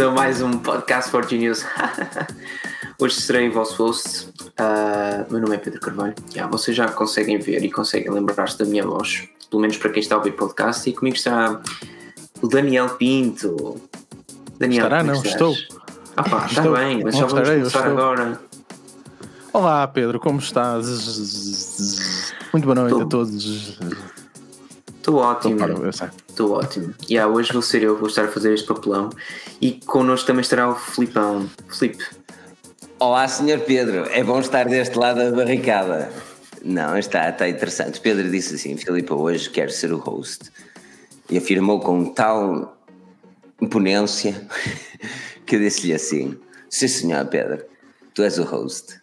a mais um podcast for Genius. Hoje serei o vosso host. Uh, meu nome é Pedro Carvalho. Yeah, vocês já conseguem ver e conseguem lembrar-se da minha voz, pelo menos para quem está a ouvir podcast. E comigo está o Daniel Pinto. Daniel, Estará, não, estás? estou. Ah pá, está bem, mas já vamos estarei, começar agora. Olá Pedro, como estás? Muito boa noite a todos. Estou ótimo. Estou ótimo. E yeah, hoje vou ser eu, vou estar a fazer este papelão. E connosco também estará o Filipão. Filipe. Olá, Sr. Pedro. É bom estar deste lado da barricada. Não, está, está interessante. Pedro disse assim: Filipe, hoje quero ser o host. E afirmou com tal imponência que eu disse-lhe assim: Sim, senhor Pedro, tu és o host.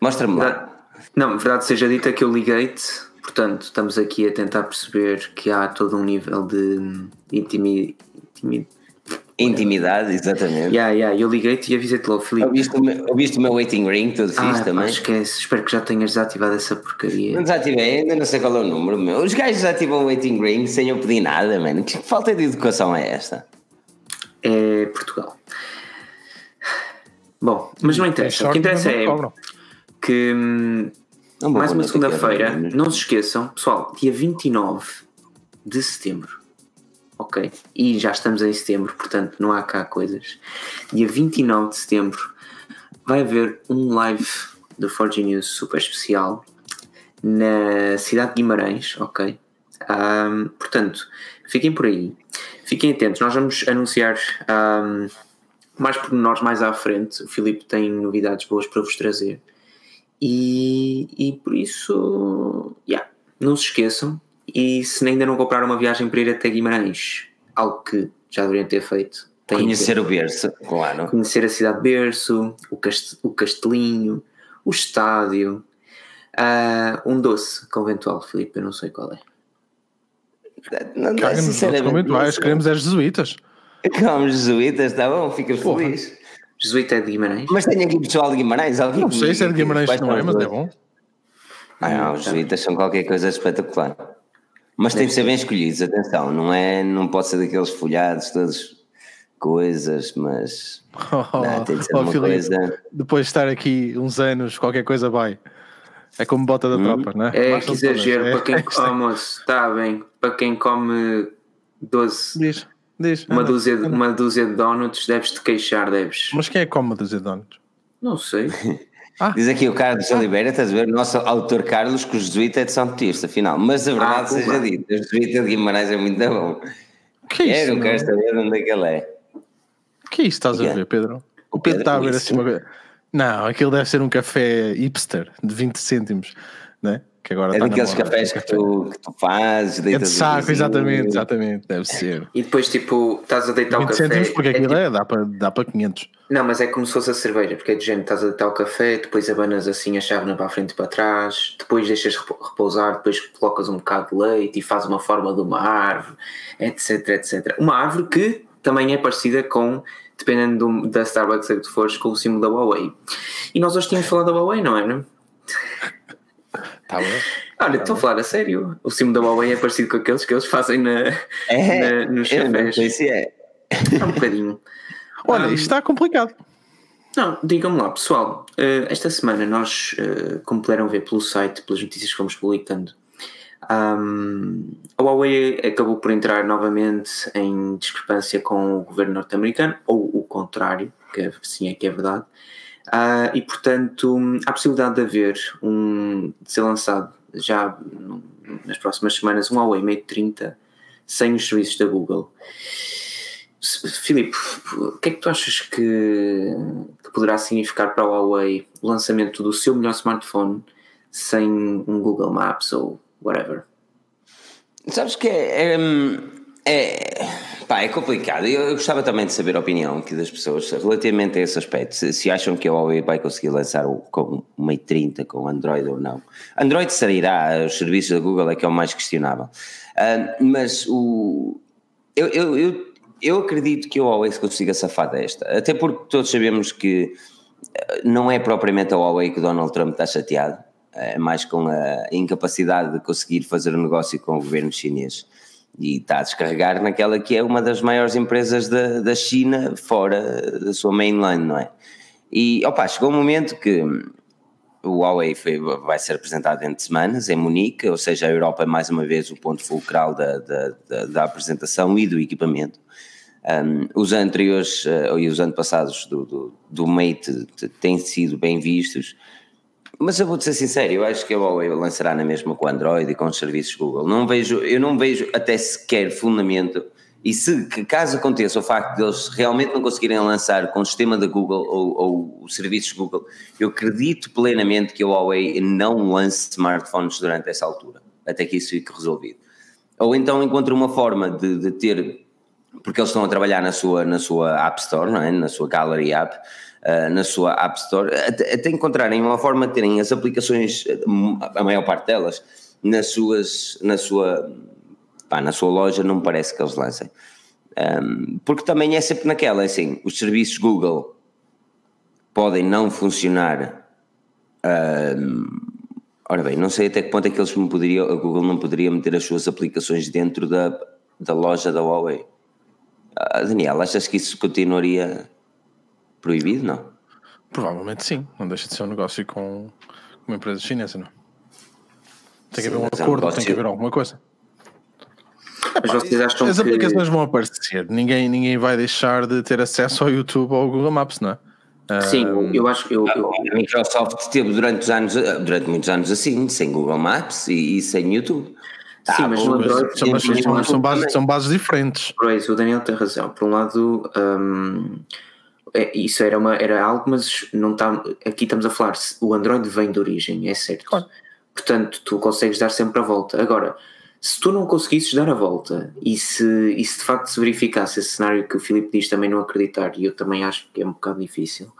Mostra-me lá. Não, verdade seja dita que eu liguei-te Portanto, estamos aqui a tentar perceber que há todo um nível de intimi, intimi, Intimidade, exatamente. Yeah, yeah. Eu liguei-te e avisei-te logo, Filipe. Ouviste o, meu, ouviste o meu waiting ring, tudo ah, fixe também? esquece, espero que já tenhas desativado essa porcaria. Não desativei, ainda não sei qual é o número, meu. Os gajos desativam o waiting ring sem eu pedir nada, mano. Que falta de educação é esta? É Portugal. Bom, mas não interessa. O que interessa é que hum, mais uma segunda-feira. Não se esqueçam, pessoal, dia 29 de setembro. Ok? E já estamos em setembro, portanto não há cá coisas. Dia 29 de setembro vai haver um live do Forge News super especial na cidade de Guimarães, ok? Um, portanto, fiquem por aí, fiquem atentos. Nós vamos anunciar um, mais pormenores mais à frente. O Filipe tem novidades boas para vos trazer. E, e por isso, yeah, não se esqueçam. E se ainda não compraram uma viagem para ir até Guimarães, algo que já deveriam ter feito, conhecer o berço, claro. Conhecer a cidade de berço, o, cast o castelinho, o estádio, uh, um doce conventual, Filipe, eu não sei qual é. Não, não, sinceramente, queremos as jesuítas. Como jesuítas, está bom, ficas feliz. Jesuíta é de Guimarães? Mas tem aqui pessoal de Guimarães. Alguém não sei se é de Guimarães, não é, mas é bom. Ah, não, os jesuítas são qualquer coisa espetacular. Mas tem de ser bem escolhidos, atenção, não é, não pode ser daqueles folhados, todos coisas, mas oh, não, tem de ser oh, uma Filipe, coisa. Depois de estar aqui uns anos, qualquer coisa vai. É como bota da hum. tropa, não é? É que exagero, é, para quem come, está bem, para quem come 12. Diz. Diz, uma, dúzia, de, uma dúzia de donuts, deves-te queixar, deves. Mas quem é que come uma dúzia de donuts? Não sei. Ah. Diz aqui o Carlos ah. Oliveira, estás a ver? O nosso autor Carlos, que o jesuíta é de São Batista, afinal. Mas a verdade ah, seja dita, o jesuíta de Guimarães é muito bom. Que é isso? Eu quero saber onde é que ele é. que é isso estás a ver, Pedro? O Pedro, Pedro está a ver assim uma coisa. Não, aquilo deve ser um café hipster de 20 cêntimos, não é? Que agora é daqueles cafés que tu, que tu fazes, É de saco, exatamente, exatamente, deve ser. E depois, tipo, estás a deitar o café. Cêntimos porque é aquilo tipo... é, dá para dá para 500. Não, mas é como se fosse a cerveja, porque é de gente, estás a deitar o café, depois abanas assim a chávena para a frente e para trás, depois deixas repousar, depois colocas um bocado de leite e faz uma forma de uma árvore, etc, etc. Uma árvore que também é parecida com, dependendo do, da Starbucks que tu fores, com o símbolo da Huawei. E nós hoje tínhamos falado da Huawei, não é? Não? Tá bom. Olha, estou tá a falar a sério. O cimo da Huawei é parecido com aqueles que eles fazem na, é, na, nos é. é um bocadinho. Olha, um, isto está complicado. Não, digam-me lá, pessoal. Uh, esta semana nós, uh, como puderam ver pelo site, pelas notícias que fomos publicando, um, a Huawei acabou por entrar novamente em discrepância com o governo norte-americano, ou o contrário, que sim é que é verdade. Uh, e portanto há possibilidade de haver um de ser lançado já nas próximas semanas um Huawei Mate 30 sem os serviços da Google. Filipe, o que é que tu achas que, que, poderá significar para a Huawei o lançamento do seu melhor smartphone sem um Google Maps ou whatever? Sabes que é, é, é Pá, é complicado. Eu, eu, gostava também de saber a opinião aqui das pessoas relativamente a esse aspecto. Se, se acham que a Huawei vai conseguir lançar o, com Mate 30 com Android ou não. Android sairá, os serviços da Google é que é o mais questionável. Uh, mas o, eu, eu, eu, eu acredito que a Huawei se consiga safar desta. Até porque todos sabemos que ah, não é propriamente a Huawei que o Donald Trump está chateado. É mais com a incapacidade de conseguir fazer um negócio com o governo chinês e está a descarregar naquela que é uma das maiores empresas da, da China fora da sua mainland, não é? E opa, chegou um momento que o Huawei foi, vai ser apresentado dentro de semanas em Munique, ou seja, a Europa é mais uma vez o ponto fulcral da, da, da, da apresentação e do equipamento. Um, os anteriores uh, e os antepassados do, do, do Mate têm sido bem vistos, mas eu vou-te ser sincero, eu acho que a Huawei lançará na mesma com o Android e com os serviços Google. Não vejo, eu não vejo até sequer fundamento e se caso aconteça o facto de eles realmente não conseguirem lançar com o sistema da Google ou, ou os serviços Google, eu acredito plenamente que a Huawei não lance smartphones durante essa altura, até que isso fique resolvido. Ou então encontre uma forma de, de ter, porque eles estão a trabalhar na sua, na sua App Store, é? na sua Gallery App, uh, na sua App Store, até, até encontrarem uma forma de terem as aplicações, a maior parte delas, nas suas, na sua pá, na sua loja não me parece que eles lancem. Um, porque também é sempre naquela, é assim, os serviços Google podem não funcionar. Um, ora bem, não sei até que ponto é que eles me poderiam, a Google não poderia meter as suas aplicações dentro da, da loja da Huawei. Uh, Daniel, achas que isso continuaria proibido? Não? Provavelmente sim, não deixa de ser um negócio com uma empresa chinesa, não? Tem que haver um acordo, é um tem que haver alguma coisa. Mas vocês acham As que... aplicações vão aparecer, ninguém, ninguém vai deixar de ter acesso ao YouTube ou ao Google Maps, não é? Sim, eu acho que eu, eu... a Microsoft teve durante os anos, durante muitos anos assim, sem Google Maps e, e sem YouTube. Tá, Sim, mas no Android são, mas, são, são, bases, são bases diferentes. Pois, o Daniel tem razão. Por um lado, um, é, isso era, uma, era algo, mas não tá, aqui estamos a falar, o Android vem de origem, é certo. Claro. Portanto, tu consegues dar sempre a volta. Agora, se tu não conseguisses dar a volta e se, e se de facto se verificasse esse cenário que o Filipe diz também não acreditar, e eu também acho que é um bocado difícil,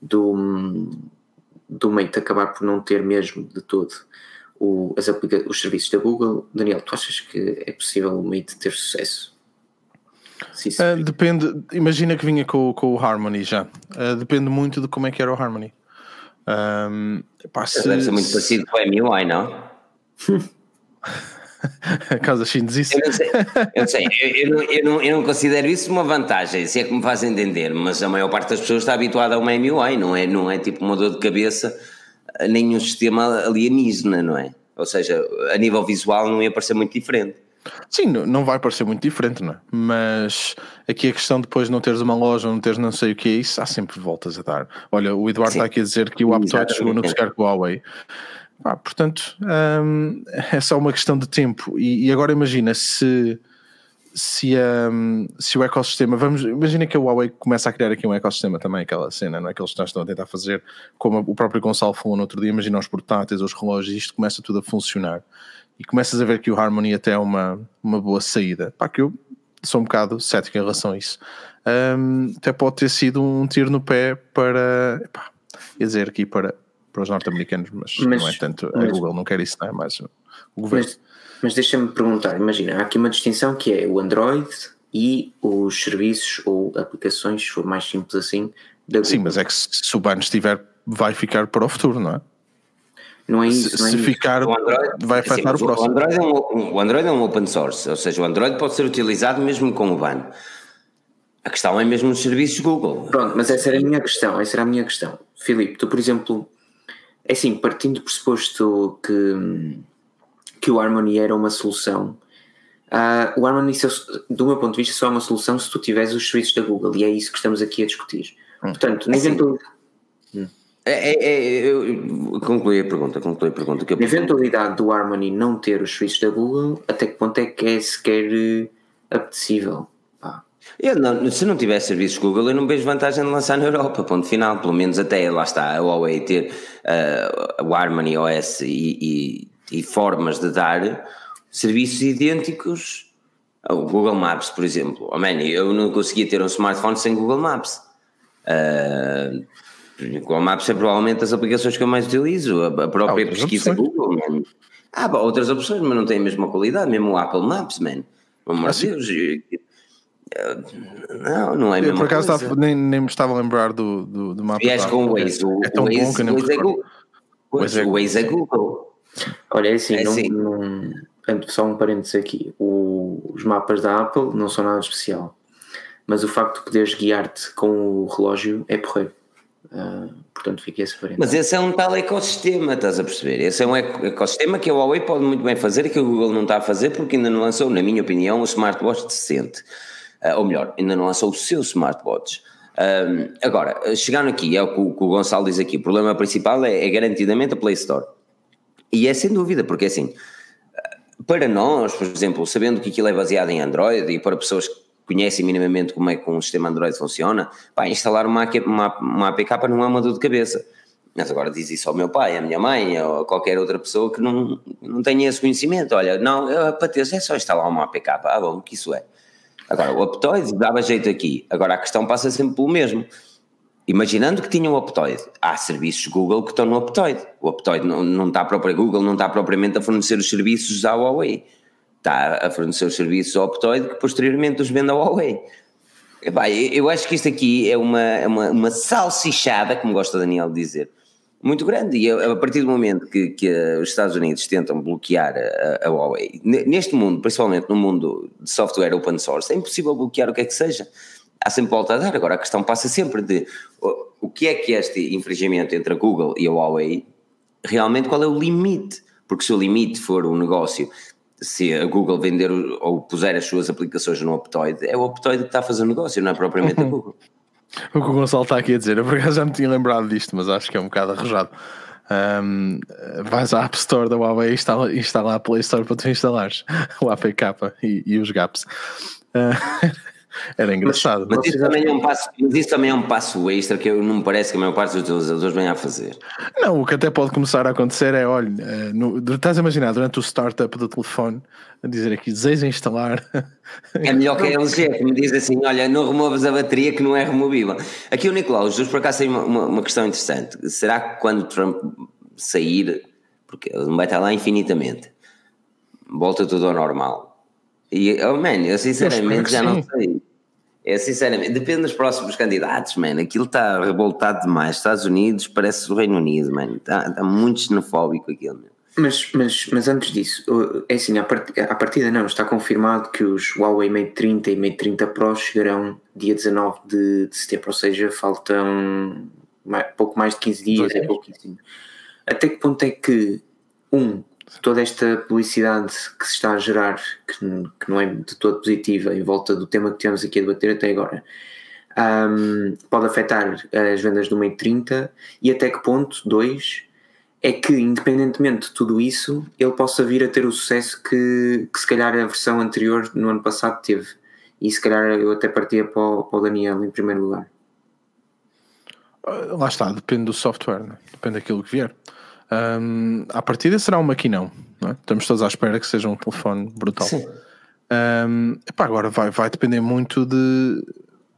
do, do Mate acabar por não ter mesmo de todo o, as os serviços da Google, Daniel, tu achas que é possível o Mate ter sucesso? Uh, depende, imagina que vinha com, com o Harmony já. Uh, depende muito de como é que era o Harmony. Um, pá, se, deve ser muito parecido com o MUI, não? a causa chinesa. Eu não sei, eu, sei eu, não, eu, não, eu não considero isso uma vantagem, se é que me faz entender, mas a maior parte das pessoas está habituada a uma MUI, não é, não é tipo uma dor de cabeça a nenhum sistema alienígena, não é? Ou seja, a nível visual não ia parecer muito diferente. Sim, não vai parecer muito diferente, não é? Mas aqui a questão depois de não teres uma loja, não teres não sei o que é isso, há sempre voltas a dar. Olha, o Eduardo Sim. está aqui a dizer que o AppTouch chegou no que se com o Huawei. Ah, portanto, hum, é só uma questão de tempo. E, e agora imagina se, se, um, se o ecossistema. Vamos, imagina que a Huawei começa a criar aqui um ecossistema também, aquela cena, não é? Que eles estão a tentar fazer, como o próprio Gonçalo falou no outro dia. Imagina os portáteis, os relógios, isto começa tudo a funcionar. E começas a ver que o Harmony até é uma, uma boa saída. Pá, que eu sou um bocado cético em relação a isso. Um, até pode ter sido um tiro no pé para. Epá, ia dizer aqui para para os norte-americanos, mas, mas, não é tanto. Mas, a Google não quer isso, não é? Mais o governo. Mas, mas deixa-me perguntar: imagina, há aqui uma distinção que é o Android e os serviços ou aplicações, se for mais simples assim. Sim, mas é que se, se o ban estiver, vai ficar para o futuro, não é? Não é isso. Se, não é se isso. ficar, Android, vai afetar assim, o próximo. O Android, é um, o Android é um open source, ou seja, o Android pode ser utilizado mesmo com o ban. A questão é mesmo os serviços Google. Pronto, mas essa era a minha questão. Essa era a minha questão. Filipe, tu, por exemplo, é assim, partindo do pressuposto que, que o Harmony era uma solução, uh, o Harmony, do meu ponto de vista, só é uma solução se tu tiveres os serviços da Google e é isso que estamos aqui a discutir. Hum. Portanto, na assim, eventualidade. Hum. É, é, é, eu concluí a pergunta, concluí a pergunta. Que na eventualidade do Harmony não ter os serviços da Google, até que ponto é que é sequer eh, apetecível? Eu não, se não tivesse serviços Google, eu não vejo vantagem de lançar na Europa, ponto final. Pelo menos até lá está a Huawei ter uh, o Harmony OS e, e, e, formas de dar serviços idênticos ao Google Maps, por exemplo. Oh, man, eu não conseguia ter um smartphone sem Google Maps. Uh, Google Maps é provavelmente as aplicações que eu mais utilizo, a, própria pesquisa opções. Google, man. Ah, outras opções, mas não tem a mesma qualidade, mesmo o Apple Maps, man. Pelo amor de ah, Deus não, não é mesmo. Por acaso estava, nem, nem me estava a lembrar do, do, do mapa. Vieste com o Waze. O, é tão Waze, bom que nem o Waze, é Google. O Waze é Google. Olha, é assim, é não, assim. Não, Portanto, só um parênteses aqui: o, os mapas da Apple não são nada especial, mas o facto de poderes guiar-te com o relógio é porreiro. Uh, portanto, fiquei esse parênteses. Mas esse é um tal ecossistema, estás a perceber? Esse é um ecossistema que a Huawei pode muito bem fazer e que o Google não está a fazer porque ainda não lançou, na minha opinião, o smartwatch decente. Uh, ou melhor, ainda não lançou o seu smartwatch. Um, agora, chegando aqui, é o que o, que o Gonçalo diz aqui, o problema principal é, é garantidamente a Play Store. E é sem dúvida, porque assim, para nós, por exemplo, sabendo que aquilo é baseado em Android e para pessoas que conhecem minimamente como é que um sistema Android funciona, pá, instalar uma, uma, uma APK não é uma dor de cabeça. Mas agora diz isso ao meu pai, à minha mãe ou a qualquer outra pessoa que não, não tenha esse conhecimento. Olha, não, para ter é só instalar uma APK. Ah, bom, que isso é. Agora, o Aptoide dava jeito aqui. Agora, a questão passa sempre pelo mesmo. Imaginando que tinham o Aptoide, há serviços Google que estão no Aptoide. O Aptoide não, não está própria Google não está propriamente a fornecer os serviços à Huawei. Está a fornecer os serviços ao Aptoide que posteriormente os vende à Huawei. Epá, eu acho que isto aqui é uma, é uma, uma salsichada, como gosta Daniel de dizer, muito grande. E a, partir do momento que, que os Estados Unidos tentam bloquear a, a, Huawei, neste mundo, principalmente no mundo de software open source, é impossível bloquear o que é que seja. Há sempre volta a dar. Agora a questão passa sempre de o que é que este infringimento entre a Google e a Huawei, realmente qual é o limite? Porque se o limite for um negócio se a Google vender ou puser as suas aplicações no Optoid, é o Optoid que está a fazer o negócio, não é propriamente a Google. O que o Gonçalo está aqui a dizer, eu por acaso já me tinha lembrado disto, mas acho que é um bocado arrojado. Um, vais à App Store da Huawei e instala, instala a Play Store para tu instalares o APK e, e os gaps. Uh, Era engraçado. Mas, mas, isso também é um passo, mas isso também é um passo extra que eu, não me parece que a maior parte dos utilizadores venha a fazer. Não, o que até pode começar a acontecer é: olha, eh, no, estás a imaginar durante o startup do telefone a dizer aqui, deseja instalar. É melhor que a LG, que me diz assim: olha, não removas a bateria que não é removível. Aqui o Nicolau, Jesus, por acaso tem uma, uma, uma questão interessante. Será que quando Trump sair, porque ele não vai estar lá infinitamente, volta tudo ao normal? E, oh man, eu sinceramente já não sei. É sinceramente, depende dos próximos candidatos, mano. Aquilo está revoltado demais. Estados Unidos parece o Reino Unido, mano. Está, tá muito xenofóbico aquilo, Mas, mas, mas antes disso, é assim, à partida não, está confirmado que os Huawei Mate 30 e Mate 30 Pro chegarão dia 19 de, de setembro, ou seja, faltam mais, pouco mais de 15 dias, é pouquíssimo. Até que ponto é que, um, toda esta publicidade que se está a gerar, que, que, não é de todo positiva, em volta do tema que tivemos aqui a debater até agora, um, pode afetar as vendas do meio 30 e até que ponto, dois, é que independentemente de tudo isso, ele possa vir a ter o sucesso que, que se calhar a versão anterior no ano passado teve. E se calhar eu até partia para o, para o Daniel em primeiro lugar. Lá está, depende do software, né? depende daquilo que vier. Um, à partida será um maquinão, é? estamos todos à espera que seja um telefone brutal. Um, epá, agora vai, vai depender muito de,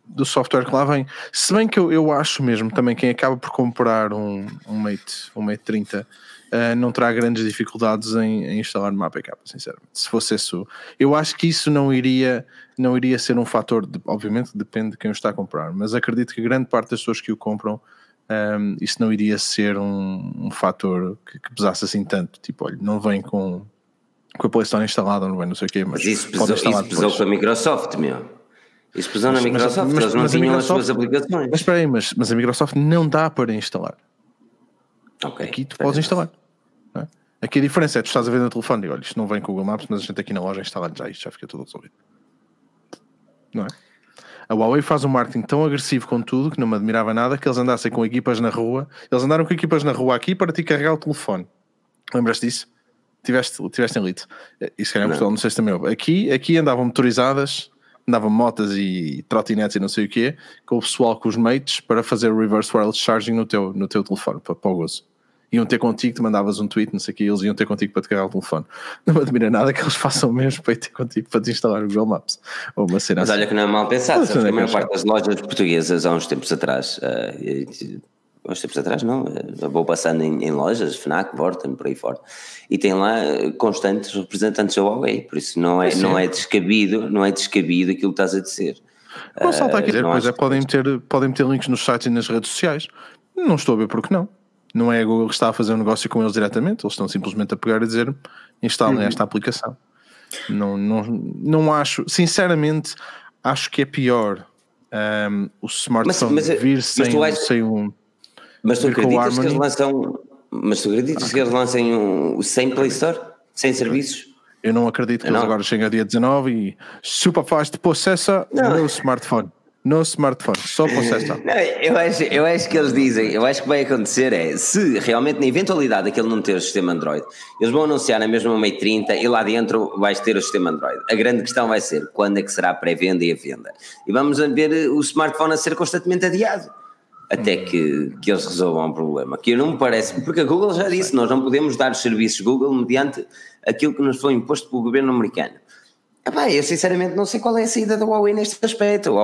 do software que lá vem. Se bem que eu, eu acho mesmo também quem acaba por comprar um, um Mate, um Mate 30 uh, ah, não terá grandes dificuldades em, em, instalar uma APK, sinceramente. Se fosse isso, eu acho que isso não iria, não iria ser um fator, de, obviamente depende de quem o está a comprar, mas acredito que grande parte das pessoas que o compram um, isso não iria ser um, um fator que, que, pesasse assim tanto. Tipo, olha, não vem com, com a Play Store instalada, não vem não sei o quê, mas, mas isso pesou, isso pesou com a Microsoft, meu. Isso pesou mas, na Microsoft, mas, eles não tinham as suas aplicações. Mas espera aí, mas, mas a Microsoft não dá para instalar. Okay, aqui tu podes instalar. É? Aqui a diferença é tu estás a ver no telefone e olha, isto não vem com o Google Maps, mas a gente aqui na loja instala já isto, já fica tudo resolvido. Não é? A Huawei faz um marketing tão agressivo com tudo que não me admirava nada que eles andassem com equipas na rua. Eles andaram com equipas na rua aqui para te carregar o telefone. Lembras-te disso? Tiveste, tiveste em Lite. Isso era em Portugal, não sei se também Aqui, aqui andavam motorizadas, andavam motas e trotinetes e não sei o quê, com o pessoal com os mates para fazer reverse wireless charging no teu, no teu telefone, para, para o gozo iam ter contigo, tu mandavas um tweet, não sei o que, eles iam ter contigo para te carregar o telefone. Não me admira nada que eles façam mesmo para ir ter contigo para te instalar o Google Maps. Ou uma cena Mas assim. olha que não é mal pensado, sabes que a maior parte das lojas portuguesas há uns tempos atrás, uh, uns tempos atrás não, uh, vou passando em, em, lojas, FNAC, Vorten, por aí fora, e tem lá constantes representantes da Huawei, por isso não é, não é descabido, não é descabido aquilo que estás a dizer. Não salta aqui dizer, pois é, podem ter, podem ter links nos sites e nas redes sociais. Não estou a ver porque não. Não é a Google que está a fazer um negócio com eles diretamente, eles estão simplesmente a pegar e dizer instalem uhum. esta aplicação. Não, não, não acho, sinceramente, acho que é pior um, o smartphone mas, mas, vir mas sem, achas, sem um. Mas tu acreditas que eles lançam. Mas tu acreditas ah, que eles lancem um, sem Play Store? Sem serviços? Eu não acredito que eu eles não. agora cheguem a dia 19 e super fast processa no smartphone no smartphone, só processar. Não, eu, acho, eu acho que eles dizem, eu acho que vai acontecer é, se realmente na eventualidade daquele não ter o sistema Android, eles vão anunciar na mesma Mate 30 e lá dentro vais ter o sistema Android. A grande questão vai ser quando é que será a pré-venda e a venda. E vamos ver o smartphone a ser constantemente adiado. Até que, que eles resolvam o problema. Que não me parece, porque a Google já disse, nós não podemos dar os serviços Google mediante aquilo que nos foi imposto pelo governo americano. Epá, eu sinceramente não sei qual é a saída da Huawei neste aspecto.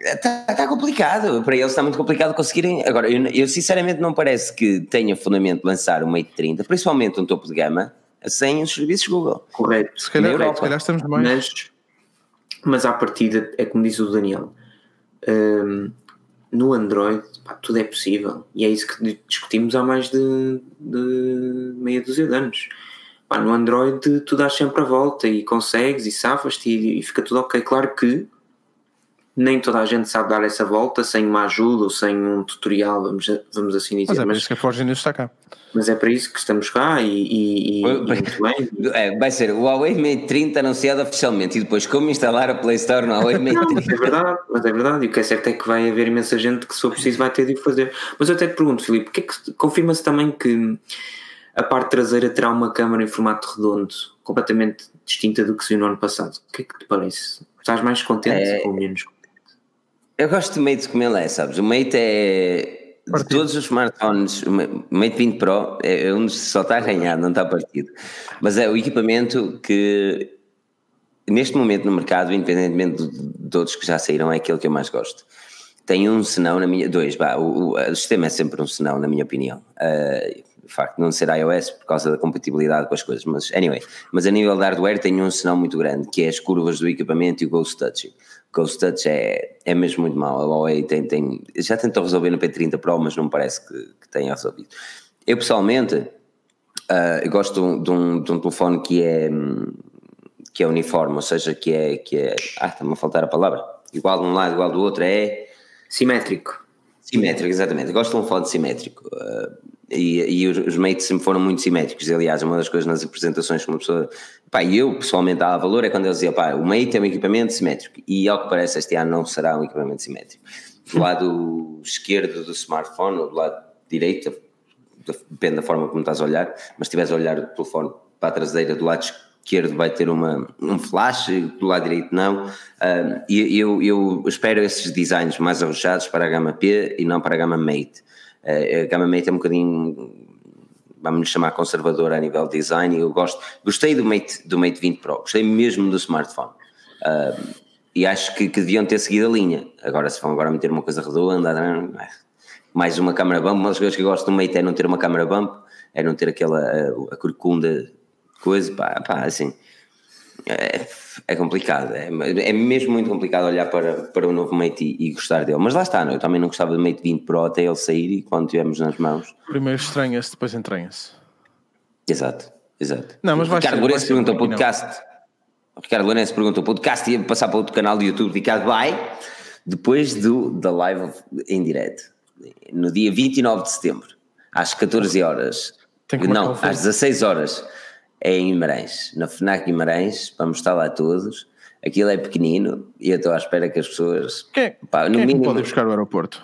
Está tá complicado, para eles está muito complicado conseguirem. Agora, eu, eu, sinceramente não parece que tenha fundamento lançar o Mate 30, principalmente um topo de gama, sem os serviços Google. Correto. Se calhar, Europa, se calhar estamos mais. Mas, mas à partida, é como diz o Daniel, um, no Android pá, tudo é possível e é isso que discutimos há mais de, de meia dúzia de anos Pá, no Android tu dás sempre a volta e consegues e safas-te e, e, fica tudo ok. Claro que nem toda a gente sabe dar essa volta sem uma ajuda ou sem um tutorial, vamos, vamos assim dizer. Mas é para isso que a Forge News está cá. Mas é para isso que estamos cá e, e, e muito bem. É, vai ser o Huawei Mate 30 anunciado oficialmente e depois como instalar a Play Store no Huawei Mate 30. Mas é verdade, mas é verdade. E o que é certo é que vai haver imensa gente que se for preciso vai ter de o fazer. Mas eu até te pergunto, Filipe, que é que confirma-se também que a parte traseira terá uma câmara em formato redondo, completamente distinta do que se viu no ano passado. O que é que te parece? Estás mais contente é... ou menos contente? Eu gosto do Mate como ele é, sabes? O Mate é. De todos os smartphones, o Mate 20 Pro é um dos que só está a ganhar, não está partido. Mas é o equipamento que, neste momento no mercado, independentemente de, de outros que já saíram, é aquele que eu mais gosto. Tem um senão na minha. Dois, vá, o, o, o sistema é sempre um senão, na minha opinião. Uh, o facto de não ser iOS por causa da compatibilidade com as coisas, mas anyway, mas a nível de hardware tem um sinal muito grande, que é as curvas do equipamento e o Ghost Touch. Ghost Touch é, é mesmo muito mau, a Huawei tem, tem, já tentou resolver no P30 Pro, mas não parece que, que tenha resolvido. Eu pessoalmente, uh, eu gosto de um, de, um, de um, telefone que é, que é uniforme, ou seja, que é, que é, ah, está-me a faltar a palavra, igual de um lado, igual do outro, é... Simétrico. Simétrico, exatamente. gosto de um fone simétrico. Uh, e, e os, os mates sempre foram muito simétricos. Aliás, uma das coisas nas apresentações que uma pessoa. Pá, eu pessoalmente dava valor é quando eles diziam, pá, o mate é um equipamento simétrico. E ao que parece, este ano não será um equipamento simétrico. Do lado esquerdo do smartphone, ou do lado direito, depende da forma como estás a olhar, mas se estiveres a olhar o telefone para a traseira do lado esquerdo vai ter uma, um flash, do lado direito não. Uh, e eu, eu espero esses designs mais arrojados para a gama P e não para a gama Mate. Eh, a gama Mate é um bocadinho, vamos chamar conservadora a nível de design e eu gosto, gostei do Mate, do Mate 20 Pro, gostei mesmo do smartphone. Uh, e acho que, que, deviam ter seguido a linha. Agora, se vão agora meter uma coisa redonda, mais uma câmera bump, uma das coisas que eu gosto do Mate é não ter uma câmera bump, é não ter aquela a, a corcunda coisa, pá, pá assim. É, é complicado, é, é mesmo muito complicado olhar para, para o novo Mate e, e, gostar dele. Mas lá está, não? eu também não gostava do Mate 20 Pro até ele sair e quando tivermos nas mãos. Primeiro estranha-se, depois entranha-se. Exato, exato. Não, mas Ricardo ser, Lourenço pergunta ao podcast. O Ricardo Lourenço pergunta: o podcast ia passar para outro canal do YouTube. Ricardo vai depois do, da live em direto, no dia 29 de setembro, às 14 horas. Não, às 16 horas é em Guimarães, na FNAC Guimarães, vamos estar lá todos. Aquilo é pequenino e eu estou à espera que as pessoas. Quem, pá, no quem mínimo, é pode buscar o aeroporto?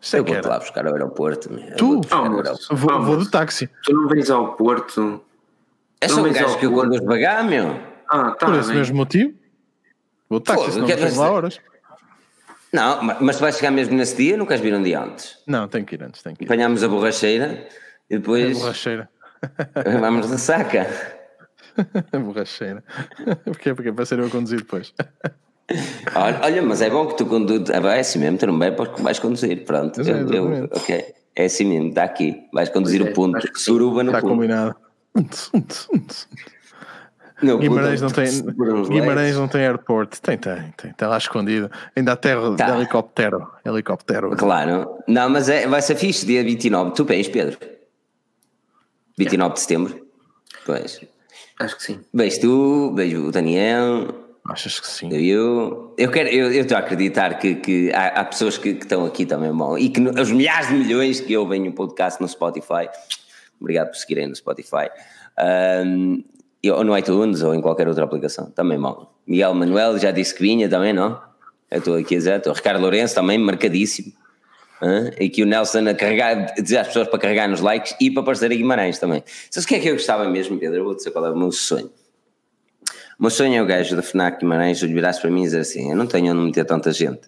Sei eu vou lá buscar o aeroporto. Tu? Vou, aeroporto. vou, vou do táxi. Tu não vens ao Porto. É só um gajo que eu conduzo devagar, meu. Ah, tá. Por esse mesmo motivo? Vou táxi, Pô, senão não lá horas. Não, mas tu vais chegar mesmo nesse dia não queres vir um dia antes? Não, tem que ir antes. Tem que ir. Apanhamos a borracheira e depois. A borracheira. Vamos de saca. Borracheira. Porquê? Porque é para ser eu a conduzir depois. olha, olha, mas é bom que tu conduz. É assim mesmo, tu não bem porque vais conduzir. Pronto. É, eu, eu, ok. É assim mesmo, está aqui. Vais conduzir o ponto. Suruba no está ponto. combinado. Não, Guimarães não tem Guimarães não tem aeroporto. Tem, tem, tem. Está lá escondido. Ainda há terra tá. de helicóptero. Helicóptero. Claro. Não, mas é, vai ser fixe dia 29. Tu vens, Pedro? 29 é. de setembro? Pois. Acho que sim. Vejo tu, vejo o Daniel. Achas que sim? Eu, eu quero, eu, eu estou a acreditar que, que há, há pessoas que, que, estão aqui também bom e que os milhares de milhões que ouvem o podcast no Spotify, obrigado por seguirem no Spotify, um, ou no iTunes ou em qualquer outra aplicação, também bom. Miguel Manuel já disse que vinha também, não? Eu estou aqui a dizer, o Ricardo Lourenço também marcadíssimo. E que o Nelson a carregar, dizer às pessoas para carregar nos likes e para aparecer a Guimarães também. Sabes o que é que eu gostava mesmo, Pedro? Eu vou dizer qual é o meu sonho. O meu sonho é o gajo da FNAC Guimarães virasse para mim e dizer assim: Eu não tenho onde meter tanta gente.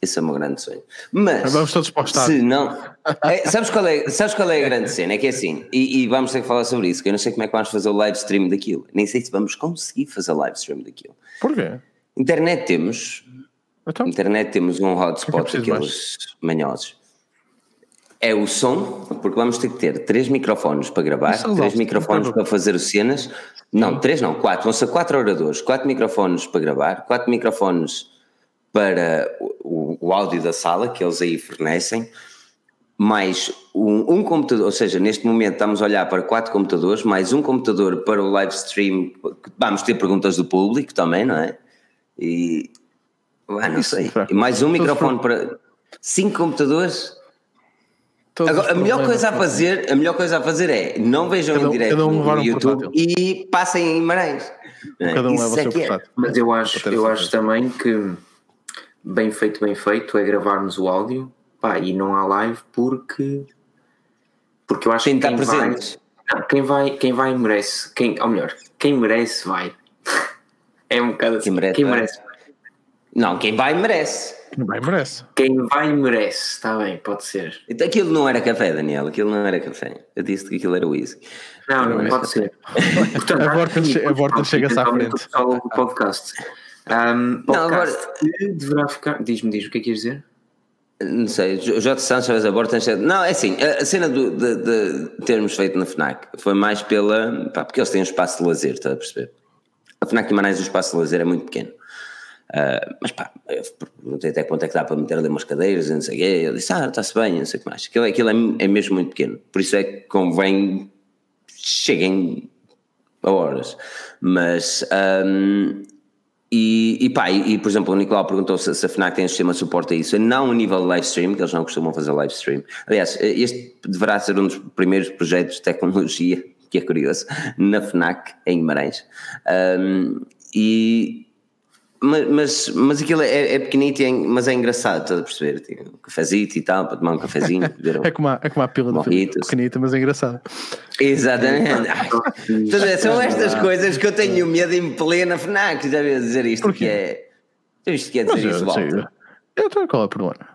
Esse é o meu grande sonho. Mas. Vamos todos postar. Se não. É, sabes, qual é, sabes qual é a grande cena? É que é assim, e, e, vamos ter que falar sobre isso, que eu não sei como é que vamos fazer o live stream daquilo. Nem sei se vamos conseguir fazer o live stream daquilo. Porquê? Internet temos. Então? Internet temos um hotspot é daqueles manhosos. É o som, porque vamos ter que ter três microfones para gravar, três microfones para fazer as cenas. Não, três não, quatro. Vão ser quatro oradores, quatro microfones para gravar, quatro microfones para o, o áudio da sala, que eles aí fornecem, mais um, um, computador, ou seja, neste momento estamos a olhar para quatro computadores, mais um computador para o live stream. Vamos ter perguntas do público também, não é? E. Ah, não sei. Mais um microfone para. Cinco computadores Agora, a melhor coisa a fazer, a melhor coisa a fazer é não vejam cada, em direto um no YouTube um e passem em Marães. Cada um leva o seu é, é. portátil. Mas eu acho, eu acho também que bem feito, bem feito é gravarmos o áudio pá, e não há live porque porque eu acho que quem vai, não, quem vai quem vai merece, quem, ou melhor, quem merece vai. é um bocado assim. Quem merece, quem merece. Não, quem vai merece. Quem vai merece. Quem vai merece, está bem, pode ser. Então, aquilo não era café, Daniel, aquilo não era café. Eu disse que aquilo era whisky. Não, não, não pode ser. Portanto, a Vorten che chega-se à frente. O podcast. Um, podcast não, agora... deverá ficar. Diz-me, diz o que é que queres dizer? Não sei, o J. Sanches aborta. Não, é assim, a cena do, de, de, termos feito na FNAC foi mais pela. Pá, porque eles têm um espaço de lazer, está a perceber? A FNAC Guimarães, o espaço de lazer é muito pequeno. Uh, mas pá, perguntei até quanto é que dá para meter ali umas cadeiras não sei o quê. Ele disse, ah, está-se bem, não sei o que mais. Aquilo, aquilo é, é, mesmo muito pequeno. Por isso é que convém cheguem a horas. Mas, um, e, e pá, e, e, por exemplo, o Nicolau perguntou se, se a FNAC tem um sistema de suporte a isso. Não a nível de live stream, que eles não costumam fazer live stream. Aliás, este deverá ser um dos primeiros projetos de tecnologia, que é curioso, na FNAC, em Guimarães. Um, e mas, mas, mas aquilo é, é pequenito, é, mas é engraçado, estás a perceber? Tem um cafezito e tal, para tomar um cafezinho. é, como a, é como a pila de pequenita, mas é engraçado. Exatamente. então, são estas coisas que eu tenho medo em plena FNAC, já viu dizer isto, que é. Viste que é dizer isso, Walter? Eu estou qual é o problema?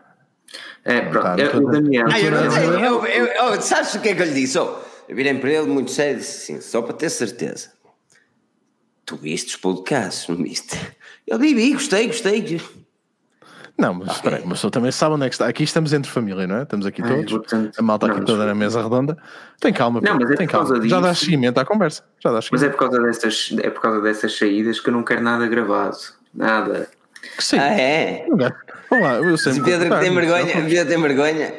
É, pronto, tá, é, o Daniel. Ah, eu não sei, eu, eu, eu, sabes o que é que eu lhe disse? Oh, eu virei para ele muito sério e disse assim, só para ter certeza. Tu viste os podcasts, não viste? Eu vi, gostei, gostei. Não, mas espera aí, mas tu também sabe onde é que está. Aqui estamos entre família, não é? Estamos aqui todos. portanto, a malta aqui não, toda na mesa redonda. Tem calma, não, mas é tem calma. Disso, já dá seguimento à conversa. Já dá mas é por, causa dessas, é por causa dessas saídas que eu não quero nada gravado. Nada. Sim. Ah, é? Vamos lá, eu sempre. Pedro que tem vergonha, Pedro tem vergonha.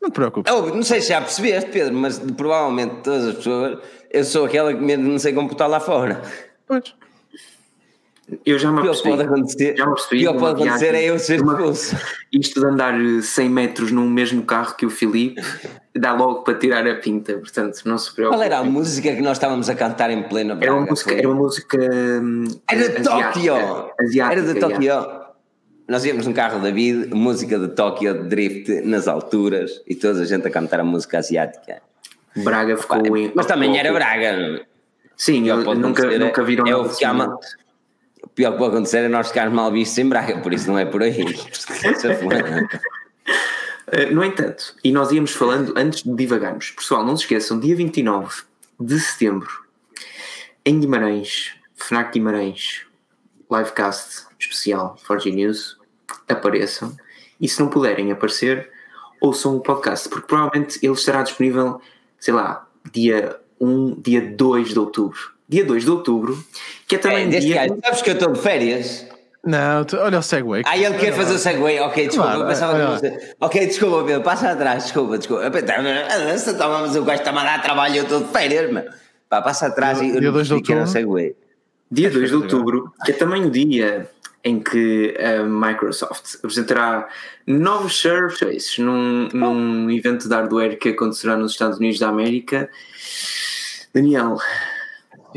Não te preocupes. Oh, não sei se já percebeste, Pedro, mas provavelmente todas as pessoas, eu sou aquela que não sei computar lá fora. Pois. Eu já me apercebi. pode acontecer, já me apercebi pior pode acontecer é eu ser expulso. Isto de andar 100 metros num mesmo carro que o Filipe dá logo para tirar a pinta, portanto não se preocupe. Qual era a música que nós estávamos a cantar em plena Braga? Era uma música, era uma música Era de Tóquio! Era de Tóquio! Nós íamos num carro da vida, música de Tóquio, drift nas alturas e toda a gente a cantar a música asiática. Braga ficou Pá, Mas também era Braga. Sim, eu, nunca, nunca viram é o que chama, o pior que pode acontecer é nós ficarmos mal vistos em Braga, por isso não é por aí. Eh, no entanto, e nós íamos falando antes de divagarmos, pessoal, não se esqueçam, dia 29 de setembro, em Guimarães, FNAC Guimarães, livecast especial Forge News, apareçam. E se não puderem aparecer, ouçam o podcast, porque provavelmente ele estará disponível, sei lá, dia 1, dia 2 de outubro dia 2 de outubro, que é também é, dia. Gajo, sabes que eu estou de férias? Não, tu, olha o Segway. Ah, ele quer fazer o Segway, ok, desculpa, claro, eu pensava que você... Ok, desculpa, Pedro, passa atrás, desculpa, desculpa. Mas o gajo está a dar trabalho, eu estou de férias, meu. Pá, passa atrás e dia 2 de outubro. Segway. Dia 2 de outubro, que é também o dia em que a Microsoft apresentará novos Surfaces num, num oh. evento de hardware que acontecerá nos Estados Unidos da América. Daniel,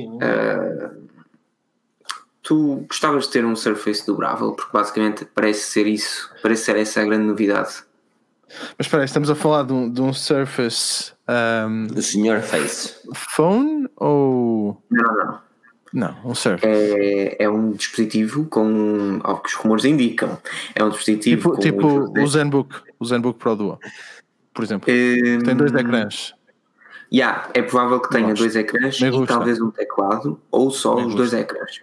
uh, tu gostavas de ter um Surface dobrável? Porque basicamente parece ser isso, parece ser essa a grande novidade. Mas espera aí, estamos a falar de um, de um Surface. Um, do Sr. Face. Phone ou. Não, não. Não, um Surface. É, é um dispositivo com. Ao que os rumores indicam. É um dispositivo. Tipo, tipo o Zenbook, o Zenbook Pro Duo, por exemplo. Um, tem dois ecrãs. Yeah, é provável que tenha dois ecrãs e talvez um teclado ou só Me os gusta. dois ecrãs.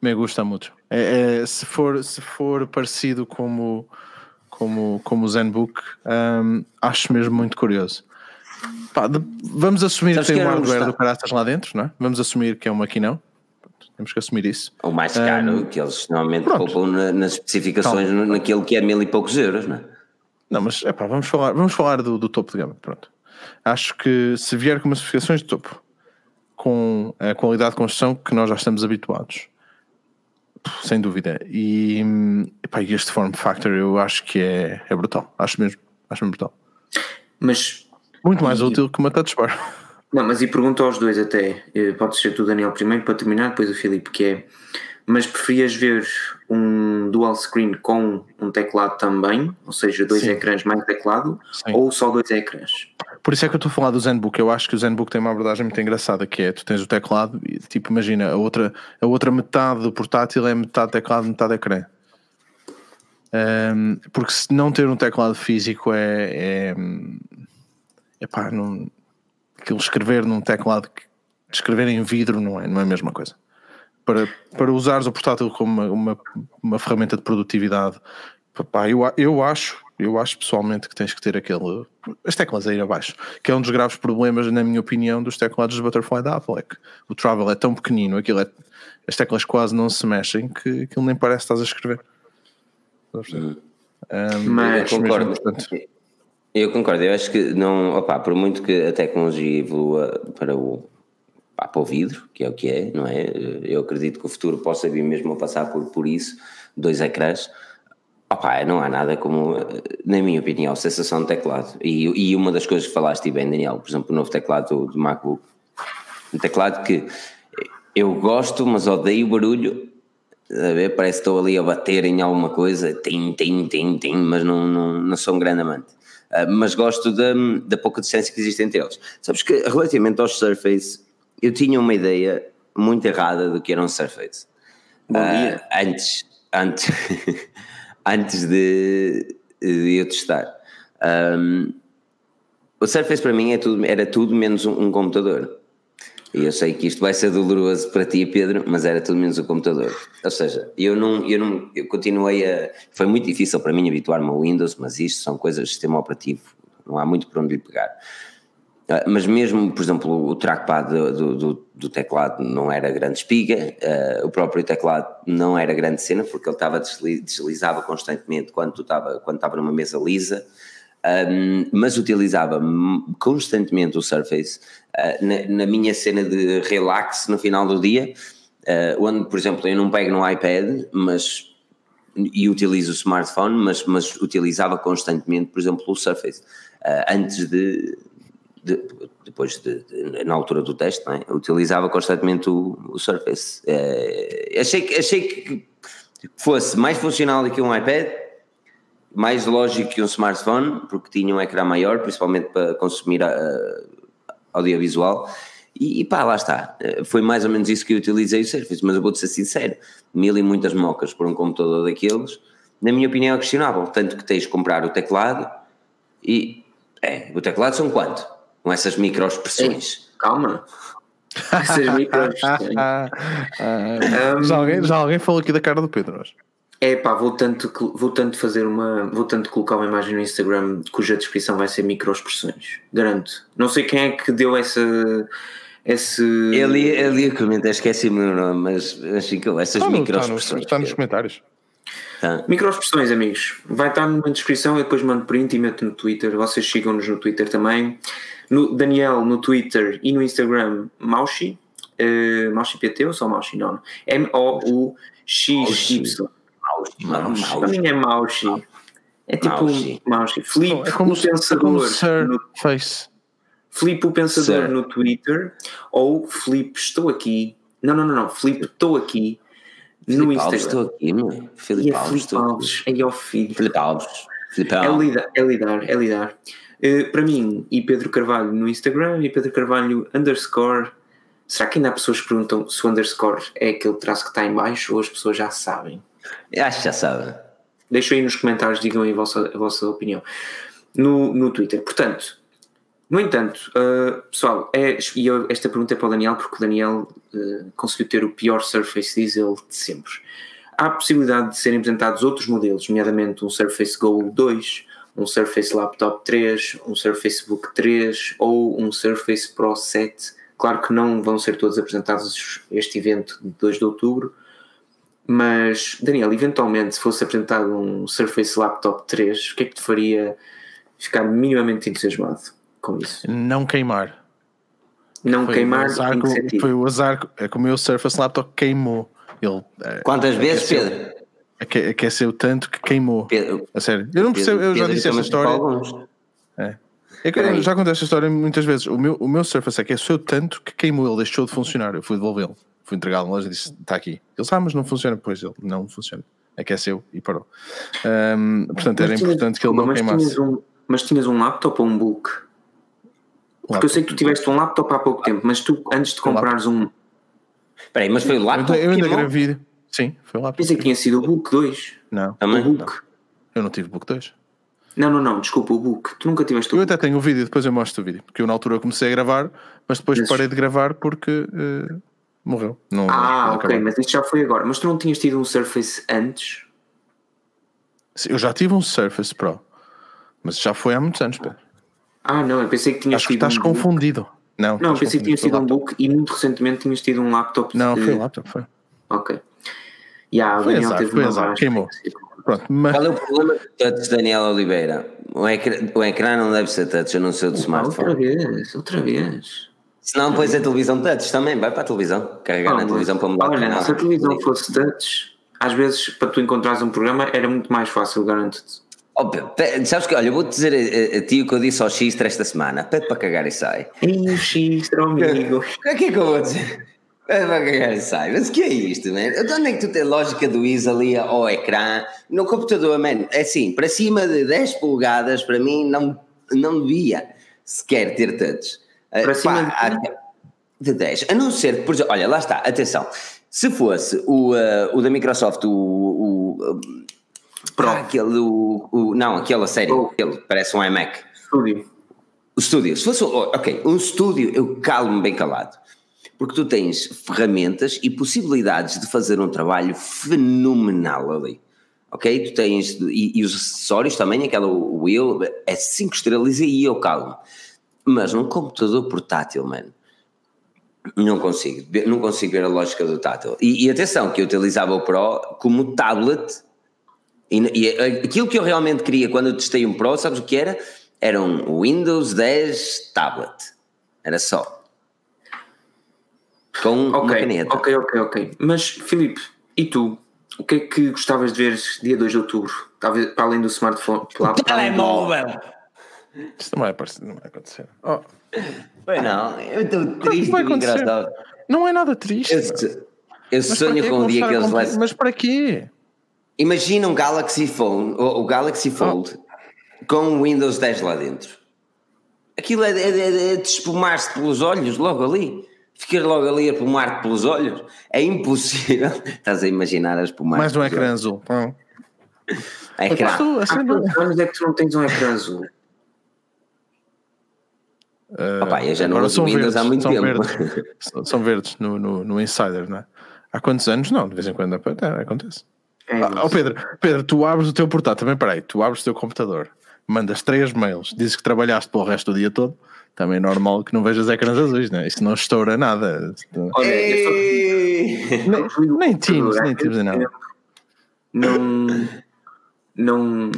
Me gusta muito. É, é, se, for, se for parecido como, como, como o Zenbook, um, acho mesmo muito curioso. Pá, de, vamos assumir Sabes que tem um hardware do caraças lá dentro, não é? Vamos assumir que é um maquinão. Temos que assumir isso. O mais caro, um, que eles normalmente poupam na, nas especificações, Calma. naquilo que é mil e poucos euros, não é? Não, mas é pá, vamos falar, vamos falar do, do topo de gama. Pronto. Acho que se vier com especificações de topo, com a qualidade de construção que nós já estamos habituados, sem dúvida. E epá, este form factor eu acho que é, é brutal. Acho mesmo, acho mesmo brutal. Mas muito mais e... útil que uma touch bar. Não, mas e pergunto aos dois até, eh, pode ser tu Daniel primeiro para terminar, depois o Filipe, que é, mas preferias ver um dual screen com um teclado também, ou seja, dois Sim. ecrãs mais teclado, Sim. ou só dois ecrãs? Por isso é que eu estou a falar do ZenBook, eu acho que o ZenBook tem uma abordagem muito engraçada, que é, tu tens o teclado e tipo, imagina, a outra, a outra metade do portátil é metade teclado, metade ecrã. Um, porque se não ter um teclado físico é, é epá, não, aquilo escrever num teclado, escrever em vidro não é, não é a mesma coisa. Para, para usares o portátil como uma, uma, uma ferramenta de produtividade, epá, eu, eu acho, eu acho pessoalmente que tens que ter aquele, as teclas aí abaixo, que é um dos graves problemas, na minha opinião, dos teclados de Butterfly da Apple, é que o travel é tão pequenino, aquilo é, as teclas quase não se mexem que aquilo nem parece que estás a escrever. Hum. Um, Mas concordo. Mesmo, portanto, eu concordo, eu acho que não, opa, por muito que a tecnologia evolua para o, para o vidro, que é o que é, não é? Eu acredito que o futuro possa vir mesmo a passar por, por isso, dois ecrãs. Opa, não há nada como, na minha opinião, sensação de teclado. E, e uma das coisas que falaste bem, Daniel, por exemplo, o novo teclado do, do MacBook, um teclado que eu gosto, mas odeio o barulho a ver, parece que estou ali a bater em alguma coisa, tim, tim, tim, tim, mas não, não, não sou um grande amante. Ah, mas gosto da, da pouca distância que existe entre eles. Sabes que relativamente aos Surface, eu tinha uma ideia muito errada do que era um Surface. Uh, antes, antes, antes de, de, eu testar. Um, o Surface para mim é tudo, era tudo menos um, um computador. E eu sei que isto vai ser doloroso para ti, Pedro, mas era tudo menos o computador. Ou seja, eu não, eu não, eu continuei a. Foi muito difícil para mim habituar-me ao Windows, mas isto são coisas de sistema operativo, não há muito para onde lhe pegar. Uh, mas mesmo, por exemplo, o trackpad do, do, do teclado não era grande espiga, uh, o próprio teclado não era grande cena, porque ele estava deslizava constantemente quando estava, quando estava numa mesa lisa. Um, mas utilizava constantemente o Surface uh, na, na, minha cena de relax no final do dia, uh, onde, por exemplo, eu não pego no iPad, mas e utilizo o smartphone, mas, mas utilizava constantemente, por exemplo, o Surface, antes de, de depois de, de, na altura do teste, é? utilizava constantemente o, o Surface. achei, achei que fosse mais funcional do que um iPad, mais lógico que um smartphone, porque tinha um ecrã maior, principalmente para consumir uh, audiovisual. E, e pá, lá está. Eh, foi mais ou menos isso que eu utilizei o Surface, mas eu vou-te ser sincero: mil e muitas mocas por um computador daqueles, na minha opinião, é questionável. Tanto que tens de comprar o teclado e. É, o teclado são quanto? Com essas microexpressões. Calma. Essas microexpressões. um, já, alguém, já alguém falou aqui da cara do Pedro hoje. É pá, vou tanto, vou tanto fazer uma. Vou tanto colocar uma imagem no Instagram cuja descrição vai ser microexpressões. Garanto. Não sei quem é que deu essa, esse. Ele, ele ia comentar, esqueci-me o nome, mas assim que essas está microexpressões. Está, no, está nos comentários. Tá. Microexpressões, amigos. Vai estar na descrição, eu depois mando print e meto no Twitter. Vocês sigam-nos no Twitter também. No Daniel no Twitter e no Instagram, Maushi. Uh, Maushi PT ou só Maushi? Não. M-O-U-X-Y. Maushi. Para mim é Maushi. É tipo Maushi. Maushi. Felipe, é como, o pensador. É como Sir no, Face. Felipe, o pensador Sir. no Twitter. Ou Felipe, estou aqui. Não, não, não, não. Felipe, estou aqui no Instagram. Alves, estou aqui, meu. Felipe, Alves, Felipe Alves. Aí ao filho. Felipe Alves. Felipe Alves. É lidar, é lidar, é lidar. Uh, para mim, e Pedro Carvalho no Instagram, e Pedro Carvalho underscore. Será que ainda há pessoas que perguntam se o underscore é aquele traço que está em baixo ou as pessoas já sabem? Eu acho que já sabem. Deixem aí nos comentários, digam aí a vossa, a vossa opinião no, no Twitter. Portanto, no entanto, uh, pessoal, é, e eu, esta pergunta é para o Daniel, porque o Daniel uh, conseguiu ter o pior Surface Diesel de sempre. Há a possibilidade de serem apresentados outros modelos, nomeadamente um Surface Go 2, um Surface Laptop 3, um Surface Book 3 ou um Surface Pro 7. Claro que não vão ser todos apresentados este evento de 2 de outubro, mas Daniel, eventualmente, se fosse apresentado um Surface Laptop 3, o que é que te faria ficar minimamente entusiasmado? com isso. Não queimar. Não foi queimar o azar, Foi o azar, é como o meu Surface Laptop queimou. Ele, é, Quantas vezes, Pedro? Aqueceu tanto que queimou. Pedro, a sério. Eu não percebo, eu já disse essa história. É. É que eu já contei esta história muitas vezes. O meu, o meu Surface aqueceu tanto que queimou, ele deixou de funcionar. Eu fui devolvê-lo. Fui entregá-lo na loja e disse: está aqui. Ele sabe, ah, mas não funciona. Pois ele não funciona. Aqueceu e parou. Um, portanto, era importante que ele não queimasse. Tinhas um, mas tinhas um laptop ou um book? Porque eu sei que tu tiveste um laptop há pouco tempo, mas tu antes de comprares um. Espera aí, mas foi o laptop? Eu ainda gravei. Sim, foi o laptop. Pensei que tinha sido o Book 2. Não. Também? O book. Não. Eu não tive Book 2. Não, não, não, desculpa, o Book. Tu nunca tiveste o Eu book. até tenho o vídeo, depois eu mostro o vídeo. Porque eu na altura comecei a gravar, mas depois mas... parei de gravar porque uh, morreu. Não, ah, não ok, mas isto já foi agora. Mas tu não tinhas tido um Surface antes? Sim, eu já tive um Surface Pro, mas já foi há muitos anos, Pedro. Ah, não, eu pensei que tinhas Acho tido. Que estás um confundido. Book. Não, não pensei que tinhas tido um book e muito recentemente tinhas tido um laptop. Não, de... foi um laptop, foi. Ok. Yeah, foi Daniel azar, teve foi azar, queimou. Pronto, mas... Qual é o problema do touch, Daniel Oliveira? O ecrã, o ecrã não deve ser touch, a não ser do smartphone. Outra vez, outra vez. Se não, pões a televisão touch também, vai para a televisão. Carregar oh, na televisão para mudar olha, Se a televisão fosse touch, às vezes para tu encontrares um programa era muito mais fácil, garanto-te. Oh, sabes que, olha, eu vou-te dizer a, a, ti o que eu disse ao X esta semana. Pede para cagar e sai. Ih, o X, amigo. O que é que eu vou dizer? Sai. Mas o que é isto, man? De onde é que tu tens lógica do IS ali ao ecrã? No computador, man, é assim, para cima de 10 polegadas, para mim, não, não devia sequer ter touch. Eh, para cima Pá, de... de 10. A não ser, por exemplo, olha, lá está, atenção. Se fosse o, uh, o da Microsoft, o, o Pro. Ah, aquele, o, o, não, aquela série, oh. aquele, parece um iMac. Estúdio. O estúdio. Se fosse, ok, um estúdio, eu calo-me bem calado. Porque tu tens ferramentas e possibilidades de fazer um trabalho fenomenal ali. Ok? Tu tens, e, e os acessórios também, aquela wheel, é 5 estrelas e eu calo-me. Mas num computador portátil, mano, não consigo, não consigo ver a lógica do tátil. E, e, atenção, que eu utilizava o Pro como tablet e, e, aquilo que eu realmente queria quando eu testei um Pro, sabes o que era? Era um Windows 10 tablet. Era só. Com okay, uma caneta. Ok, ok, ok. Mas, Filipe, e tu? O que é que gostavas de ver dia 2 de outubro? Talvez para além do smartphone. Para, telemóvel! Isto não vai, aparecer, não vai acontecer. Oh. Bem, não, eu estou triste vai acontecer? Não é nada triste. Eu, eu sonho com o dia que eles vai. Mas para quê? Imagina um Galaxy Phone, ou o Galaxy Fold, oh. com o Windows 10 lá dentro. Aquilo é, é, é, é de espumar-se pelos olhos logo ali. Ficar logo ali a espumar-te pelos olhos. É impossível. Estás a imaginar a espumar Mais um ecrã azul. Oh. Ecrã. Há quantos anos é que tu não tens um ecrã azul? Uh, Opa, eu já não uso Windows verdes, há muito são tempo. Verdes, são verdes no, no, no Insider, não é? Há quantos anos? Não, de vez em quando acontece. É, ah, oh Pedro, Pedro, tu abres o teu portátil, também peraí, tu abres o teu computador, mandas três mails, dizes que trabalhaste para o resto do dia todo, também é normal que não vejas ecrãs azuis, né? Isso não estoura nada. Olha, nem, nem Teams, nem Teams, nada. Não, não,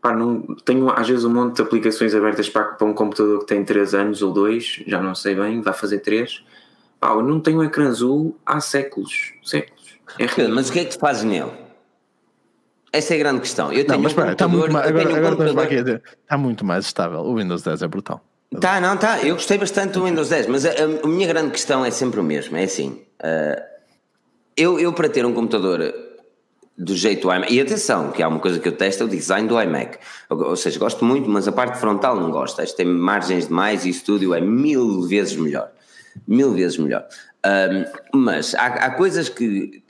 pá, não, tenho às vezes um monte de aplicações abertas para, para um computador que tem 3 anos ou 2, já não sei bem, vai fazer 3. Pá, eu não tenho um ecrã azul há séculos, séculos. É mas o que é que tu fazes nele? Essa é a grande questão. Eu tenho não, mas um está muito mais, agora, agora computador... aqui a dizer, está muito mais estável. O Windows 10 é brutal. Tá, não, tá. Eu gostei bastante do Windows 10, mas a, a, minha grande questão é sempre o mesmo. É assim, uh, eu, eu para ter um computador do jeito iMac, e atenção, que há uma coisa que eu testo, é o design do iMac. Ou, ou seja, gosto muito, mas a parte frontal não gosto. Este tem margens demais e o estúdio é mil vezes melhor. Mil vezes melhor. Um, mas há, há coisas que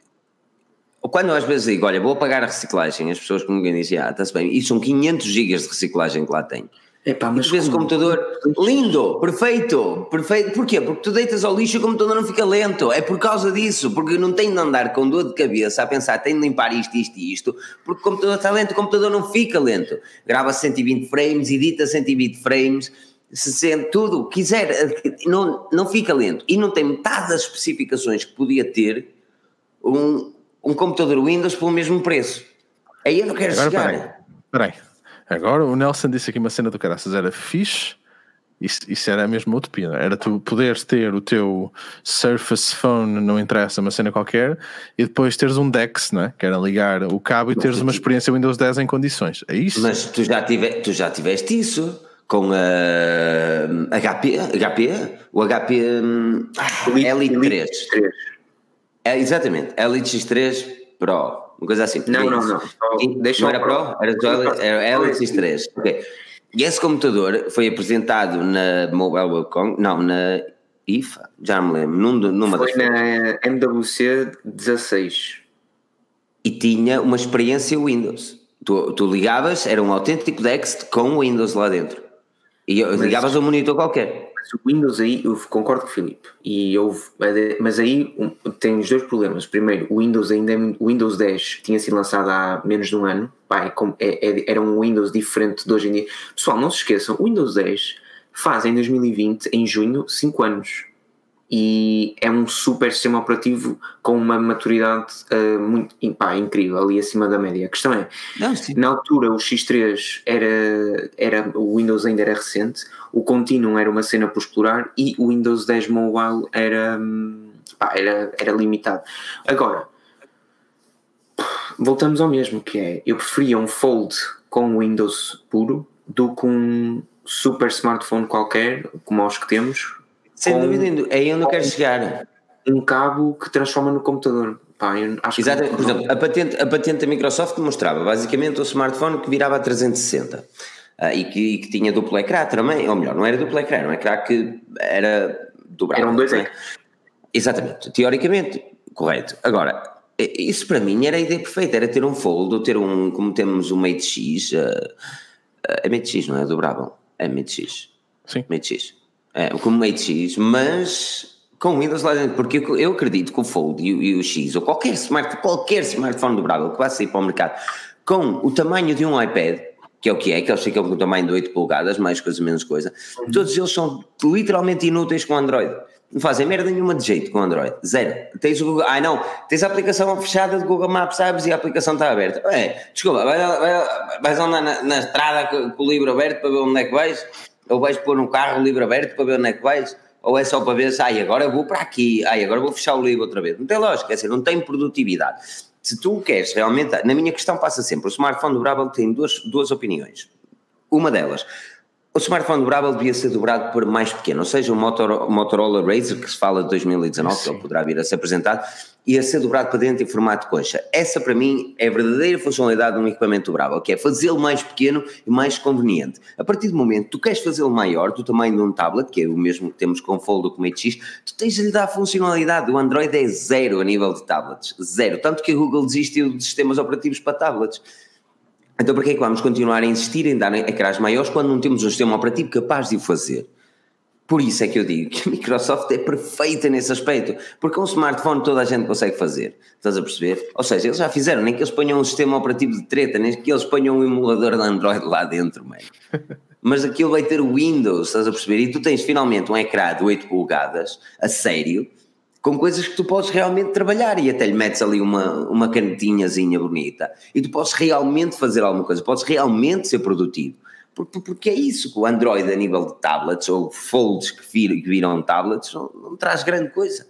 quando eu às vezes digo, olha, vou pagar a reciclagem, as pessoas como dizem, ah, está-se bem, e são 500 gigas de reciclagem que lá tem. Epá, mas vezes o computador, lindo, perfeito, perfeito. Porquê? Porque tu deitas ao lixo e o computador não fica lento. É por causa disso, porque não tem de andar com dor de cabeça a pensar, tenho de limpar isto, isto e isto, porque o computador está lento, o computador não fica lento. Grava 120 frames, edita 120 frames, se sente tudo, quiser, não, não fica lento. E não tem metade das especificações que podia ter um, um computador Windows pelo mesmo preço. Aí eu não quero Agora, chegar. Peraí, Agora o Nelson disse aqui uma cena do caraças, era fixe. Isso, isso era a mesma utopia, é? era tu poderes ter o teu Surface Phone, não interessa, uma cena qualquer, e depois teres um DeX, não é? que era ligar o cabo e teres uma experiência Windows 10 em condições. É isso? Mas tu já, tive, tu já tiveste isso com a HP, HP, o HP um, Elite, Elite 3. 3. É, exatamente, Elite X3 Pro. Uma coisa assim. Não, não, não. Deixa não era Pro? Era, era Helix 3. Ok. E esse computador foi apresentado na Mobile World Congress, não, na IFA, já me lembro, num, numa foi das... na MWC 16. E tinha uma experiência Windows. Tu, tu ligavas, era um autêntico Dex com Windows lá dentro. E ligavas a um monitor qualquer o Windows aí, eu concordo com o Filipe, e houve, mas aí tem os dois problemas. Primeiro, o Windows ainda o Windows 10 tinha sido lançado há menos de um ano, é, é, era um Windows diferente de hoje em dia. Pessoal, não se esqueçam, o Windows 10 faz em 2020, em junho, 5 anos e é um super sistema operativo com uma maturidade uh, muito pá, incrível, ali acima da média. A questão é, Não, na altura o X3 era, era, o Windows ainda era recente, o Continuum era uma cena por explorar e o Windows 10 Mobile era, pá, era, era limitado. Agora, voltamos ao mesmo, que é, eu preferia um Fold com Windows puro do que um super smartphone qualquer, como os que temos, sem dúvida, é aí onde eu quero chegar. Um cabo que transforma no computador. Pá, Exato, por exemplo, a patente, a patente da Microsoft mostrava basicamente o smartphone que virava a 360 uh, ah, e, que, e que tinha duplo ecrã também, ou melhor, não era duplo ecrã, era um ecrã que era dobrável. Eram dois é? Exatamente, teoricamente, correto. Agora, isso para mim era a ideia perfeita, era ter um fold, ou ter um, como temos o Mate X, uh, uh, é Mate X, não é dobrável? É Mate X. Sim. Mate X é, como Mate X, mas com Windows lá dentro, porque eu acredito que o Fold e o, e o X, ou qualquer, smart, qualquer smartphone dobrável que vá sair para o mercado, com o tamanho de um iPad, que é o que é, que eles ficam com o tamanho de 8 polegadas, mais coisa, menos coisa, uhum. todos eles são literalmente inúteis com Android. Não fazem merda nenhuma de jeito com Android. Zero. Tens o Google. Ah, não. Tens a aplicação fechada de Google Maps, sabes? E a aplicação está aberta. É, desculpa, vais, vai, vais andar na, na estrada com, com, o livro aberto para ver onde é que vais ou vais pôr um carro o livro aberto para ver onde é que vais, ou é só para ver se, ai, agora vou para aqui, ai, agora vou fechar o livro outra vez. Não tem lógica, é assim, não tem produtividade. Se tu queres realmente, na minha questão passa sempre, o smartphone dobrável tem duas, duas opiniões. Uma delas, o smartphone dobrável devia ser dobrado por mais pequeno, ou seja, o Motorola Razr, que se fala de 2019, Sim. que ele poderá vir a ser apresentado, ia ser dobrado para dentro em formato concha. Essa, para mim, é a verdadeira funcionalidade de um equipamento dobrável, que é fazê-lo mais pequeno e mais conveniente. A partir do momento que tu queres fazê-lo maior, do tamanho de um tablet, que é o mesmo que temos com o Fold ou com o X, tu tens de lhe dar funcionalidade. O Android é zero a nível de tablets, zero. Tanto que a Google desistiu de sistemas operativos para tablets. Então, para que é que vamos continuar a insistir em dar ecrãs maiores quando não temos um sistema operativo capaz de o fazer? Por isso é que eu digo que a Microsoft é perfeita nesse aspecto, porque um smartphone toda a gente consegue fazer, estás a perceber? Ou seja, eles já fizeram, nem que eles ponham um sistema operativo de treta, nem que eles ponham um emulador de Android lá dentro, mano. Mas aquilo vai ter Windows, estás a perceber? E tu tens finalmente um ecrã de 8 polegadas, a sério, com coisas que tu podes realmente trabalhar e até lhe metes ali uma, uma canetinhazinha bonita e tu podes realmente fazer alguma coisa, podes realmente ser produtivo. Porque, é isso que o Android a nível de tablets ou folds que, viram, que viram tablets não, não traz grande coisa.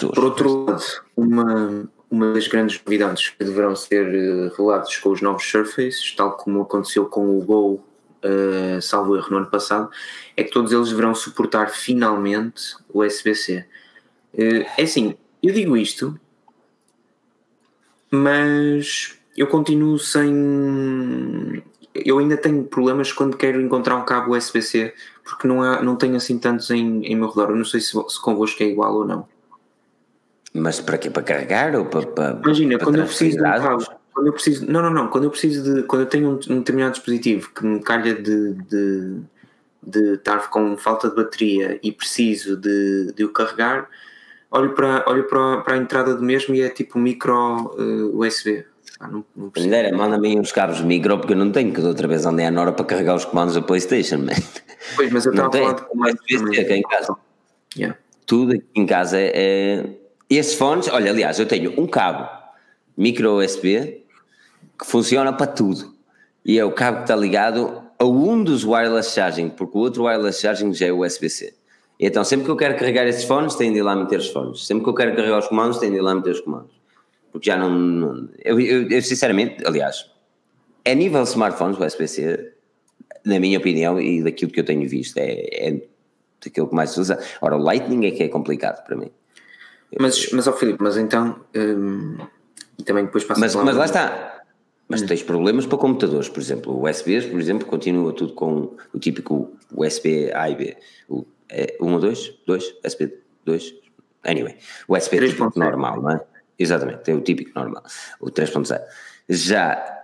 Por outro lado, uma, uma das grandes novidades que deverão ser uh, reveladas com os novos Surfaces, tal como aconteceu com o Go, uh, salvo erro, no ano passado, é que todos eles deverão suportar finalmente o USB-C. Uh, é assim, eu digo isto, mas eu continuo sem eu ainda tenho problemas quando quero encontrar um cabo USB-C porque não, há, não tenho assim tantos em, em meu redor. Eu não sei se, se convosco é igual ou não. Mas para quê? Para carregar ou para. para Imagina, para quando eu preciso de um cabo. Quando eu preciso, não, não, não. Quando eu preciso de. Quando eu tenho um, um determinado dispositivo que me calha de, de, de estar com falta de bateria e preciso de, de o carregar, olho para, olho para, para a entrada do mesmo e é tipo micro uh, USB. Ah, não, não manda-me uns cabos micro porque eu não tenho, que outra vez andei à Nora para carregar os comandos da Playstation. Man. Pois, mas eu estava a falar de mais USB aqui em casa. Yeah. Tudo aqui em casa é, é. Esses fones, olha, aliás, eu tenho um cabo micro USB que funciona para tudo. E é o cabo que está ligado a um dos wireless charging, porque o outro wireless charging já é USB-C. Então, sempre que eu quero carregar esses fones, tenho de ir lá meter os fones. Sempre que eu quero carregar os comandos, tenho de ir lá meter os comandos porque já não. não eu, eu, eu, sinceramente, aliás, a nível de smartphones, o USB-C, na minha opinião e daquilo que eu tenho visto, é, é daquilo que mais se usa. Ora, o Lightning é que é complicado para mim. Mas, mas ó Filipe, mas então. Hum, e também depois passa Mas, mas lá está. Mas hum. tens problemas para computadores, por exemplo, o USB, por exemplo, continua tudo com o típico USB A e B. O, é, 1 ou 2? 2? USB 2? Anyway, o USB tipo normal, não é? Exatamente, é o típico normal, o 3.0. Já